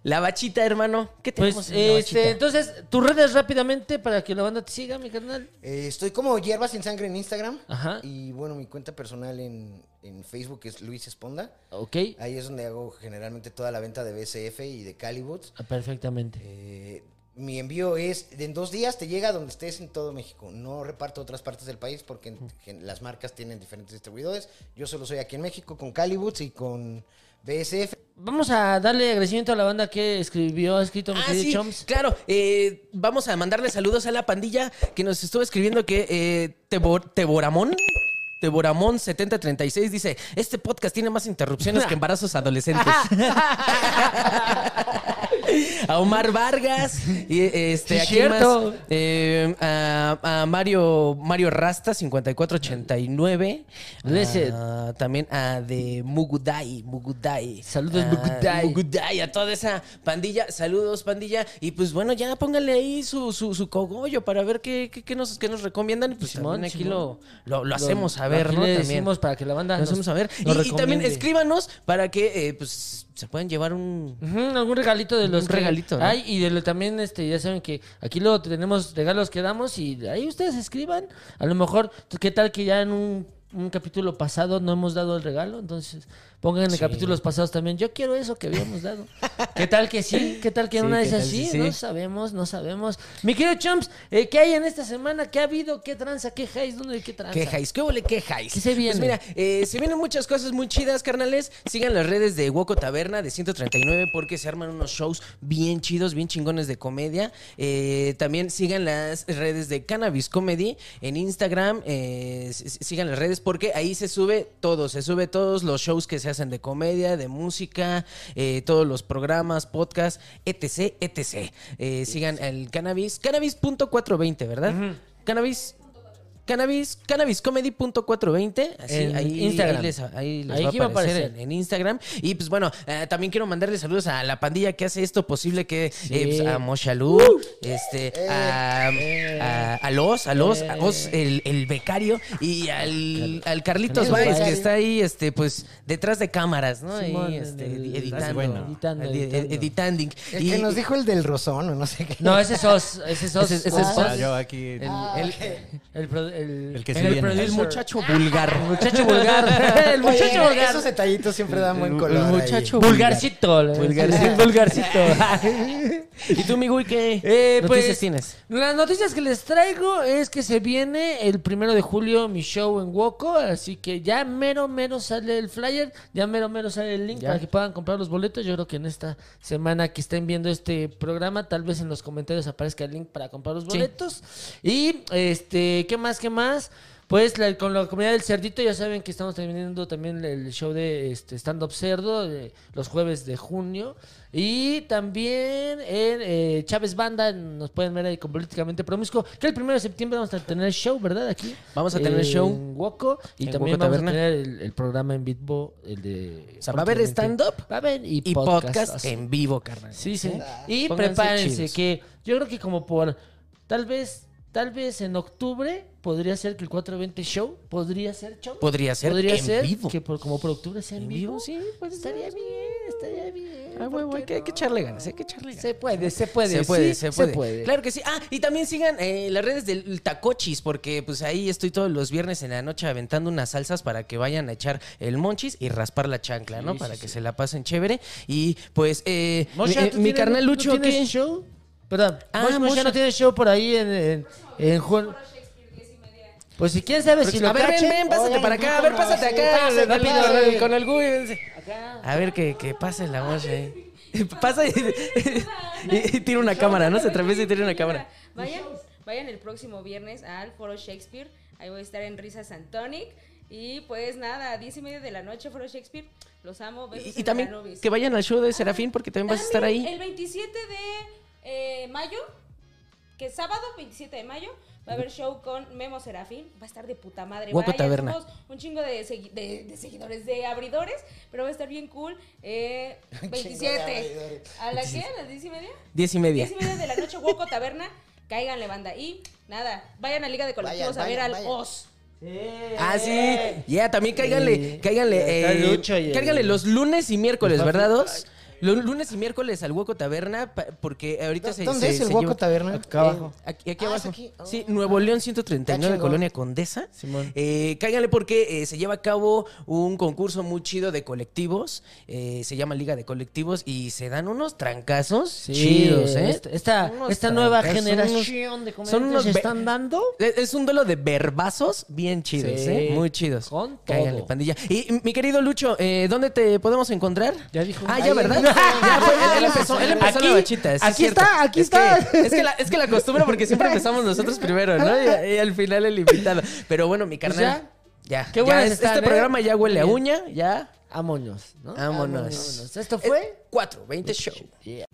La bachita, hermano. ¿Qué tenemos Pues, en la este, entonces, tus redes rápidamente para que la banda te siga, mi carnal. Eh, estoy como Hierbas sin Sangre en Instagram. Ajá. Y bueno, mi cuenta personal en, en Facebook es Luis Esponda. Ok. Ahí es donde hago generalmente toda la venta de BSF y de Calibots. Ah, Perfectamente. Eh, mi envío es en dos días te llega donde estés en todo México. No reparto otras partes del país porque en- las marcas tienen diferentes distribuidores. Yo solo soy aquí en México con Caliboots y con BSF. Vamos a darle agradecimiento a la banda que escribió, ha escrito mi Ah, sí, Chomps. claro. eh, vamos a mandarle saludos a la pandilla que nos estuvo escribiendo que eh, Tebor- Teboramón. Teboramón 7036 dice, este podcast tiene más interrupciones que embarazos adolescentes. a Omar Vargas, y este, aquí cierto. más, eh, a, a Mario, Mario Rasta 5489. Ese. Ah, también a de Mugudai, Mugudai. Saludos, Ah, Mugudai. Mugudai, a toda esa pandilla. Saludos, pandilla. Y pues bueno, ya pónganle ahí su, su, su cogollo para ver qué, qué, qué nos, qué nos recomiendan. Y pues Simón, también aquí Simón. lo, lo, lo hacemos a ver, ¿no? También. decimos para que la banda Lo nos- hacemos a ver. Y, también escríbanos para que eh, pues se puedan llevar un... Algún regalito de los Un que regalito, ¿no? hay y de lo también este ya saben que aquí luego tenemos regalos que damos y ahí ustedes escriban a lo mejor qué tal que ya en un, un capítulo pasado no hemos dado el regalo entonces pongan en capítulos pasados también yo quiero eso que habíamos dado qué tal que sí qué tal que Sí, una ¿qué es tal así sí? no sabemos no sabemos mi querido Chomps eh, qué hay en esta semana qué ha habido qué tranza qué hays dónde qué tranza Quejáis, ¿qué huele? ¿Qué se viene? Pues mira, eh, se vienen muchas cosas muy chidas, carnales. Sigan las redes de Woco Taberna de 139 porque se arman unos shows bien chidos, bien chingones de comedia. Eh, también sigan las redes de Cannabis Comedy en Instagram. eh, sigan las redes porque ahí se sube todo, se sube todos los shows que se hacen de comedia, de música, eh, todos los programas, podcasts, etc, etc. Eh, sigan el Cannabis, Cannabis.420, ¿verdad? Cannabis Cannabis, cannabiscomedy.420. Así, En ahí, Instagram. Ahí les, ahí les Ahí va, a va a aparecer, aparecer. En, en Instagram. Y pues bueno, eh, también quiero mandarle saludos a la pandilla que hace esto posible, que eh, pues, a Moshalú, este, a, a, a Los, a Los, a Os, el, el becario, y al, al Carlitos Báez, que está ahí, este, pues, detrás de cámaras, ¿no? Simón, ahí, en este, el- editando. bueno. Editando, edi- editando. El Y- que nos dijo el del rosón o no sé qué. no ese es Os ese es Os Ese- ese es Os. Ah, yo aquí. el, Ah, el, el, el- El que el sí producer. el muchacho vulgar. El muchacho vulgar. el muchacho Oye, vulgar. Esos detallitos siempre dan buen color. el ahí. muchacho Vulgarcito. Vulgarcito. Vulgarcito. ¿Y tú, mi güey, qué Eh, noticias pues, tienes? Las noticias que les traigo es que se viene el primero de julio mi show en Woco, así que ya mero mero sale el flyer, ya mero mero sale el link Ya. para que puedan comprar los boletos. Yo creo que en esta semana que estén viendo este programa, tal vez en los comentarios aparezca el link para comprar los Sí. boletos. Y este, ¿qué más? ¿Qué más? Pues la- con la comunidad del Cerdito ya saben que estamos teniendo también el show de este, Stand Up Cerdo de los jueves de junio. Y también en eh, Chávez Banda nos pueden ver ahí con Políticamente Promiscuo. Que el primero de septiembre vamos a tener show, ¿verdad? Aquí. Vamos a tener Eh, show. En Woco. Y En también Woco vamos Taberna. a tener el, el programa en Bitbo, el de... O sea, va a haber stand-up Va a haber y, Y podcast. en vivo, carnal. Sí, sí. Y Pónganse prepárense chidos. que yo creo que como por tal vez tal vez en octubre podría ser que el 420 show podría ser show. Podría ser podría en ser vivo. que por, como por octubre sea en, En vivo. vivo, sí, puede Estaría bien. estaría bien. Ah, güey, que hay que echarle ganas, hay que echarle ganas. Se puede, se puede. Se puede, sí, se puede. Claro que sí. Ah, y también sigan eh, las redes del Tacochis, porque pues ahí estoy todos los viernes en la noche aventando unas salsas para que vayan a echar el monchis y raspar la chancla, ¿no? Sí, para que se la pasen chévere. Y pues, eh, Mosha, mi, ¿tú mi tienes- carnal ¿no Lucho, ¿qué? show? Perdón, Ah, Mosha. no tiene show por ahí en, en, en Juan. Pues si quieres saber si lo a ver, ven, cachen. ven, pásate para acá. A ver, pásate acá. rápido, rápido, con el Gui. Acá. A ver, que, que pase la mocha ahí. Pasa y, y- y tira una cámara, ¿no? Se atraviesa y tira una cámara. Vayan, vayan el próximo viernes al Foro Shakespeare. Ahí voy a estar en Risas Antonic. Y pues nada, a 10 y media de la noche, Foro Shakespeare. Los amo. besos Y, y también que vayan al show de Serafín porque también vas a estar También ahí. El 27 de eh, mayo, que sábado 27 de mayo, va a haber show con Memo Serafín. Va a estar de puta madre. Hueco Vayan, Taberna. somos un chingo de, segui- de- de seguidores, de abridores, pero va a estar bien cool. Eh, Un chingo de 27. abridores. ¿A la qué? ¿A las 10 y media? Diez y media. 10 y media de la noche, Hueco Taberna. Cáiganle, banda. Y nada, vayan a Liga de Colectivos Vayan, a ver vayan, al vayan. Oz. Ah, sí. Ya, también cáiganle, Sí. cáiganle, eh, cáiganle los lunes y miércoles, ¿verdad, dos? Los lunes y miércoles al Hueco Taberna, porque ahorita se ¿Dónde se- es el Hueco lleva- Taberna? Acá abajo. Eh, aquí, aquí Ah, abajo. Sí. Nuevo León 139, Está chingón. Colonia Condesa. Simón. Eh, cáiganle porque eh, se lleva a cabo un concurso muy chido de colectivos. eh, se llama Liga de Colectivos y se dan unos trancazos Sí, chidos, ¿eh? Esta, esta, esta nueva generación de son comediantes están dando. Es es un duelo de verbazos bien chidos, Sí. ¿eh? Muy chidos. Con Cáiganle, pandilla. Y mi querido Lucho, eh, ¿dónde te podemos encontrar? Ya dijo. Ah, ya, ¿verdad? pues, él, empezó, él empezó Aquí- la bachita. sí, aquí es está, aquí Es está. que- es, que la, es que la costumbre porque siempre empezamos nosotros primero, ¿no? Y, y al final el invitado. Pero bueno, mi carnal. ya. ya. Qué están, Este ¿eh? programa ya huele a uña, ya. Vámonos, ¿no? Vámonos. Vámonos. Esto fue. 4, 20 show. Yeah.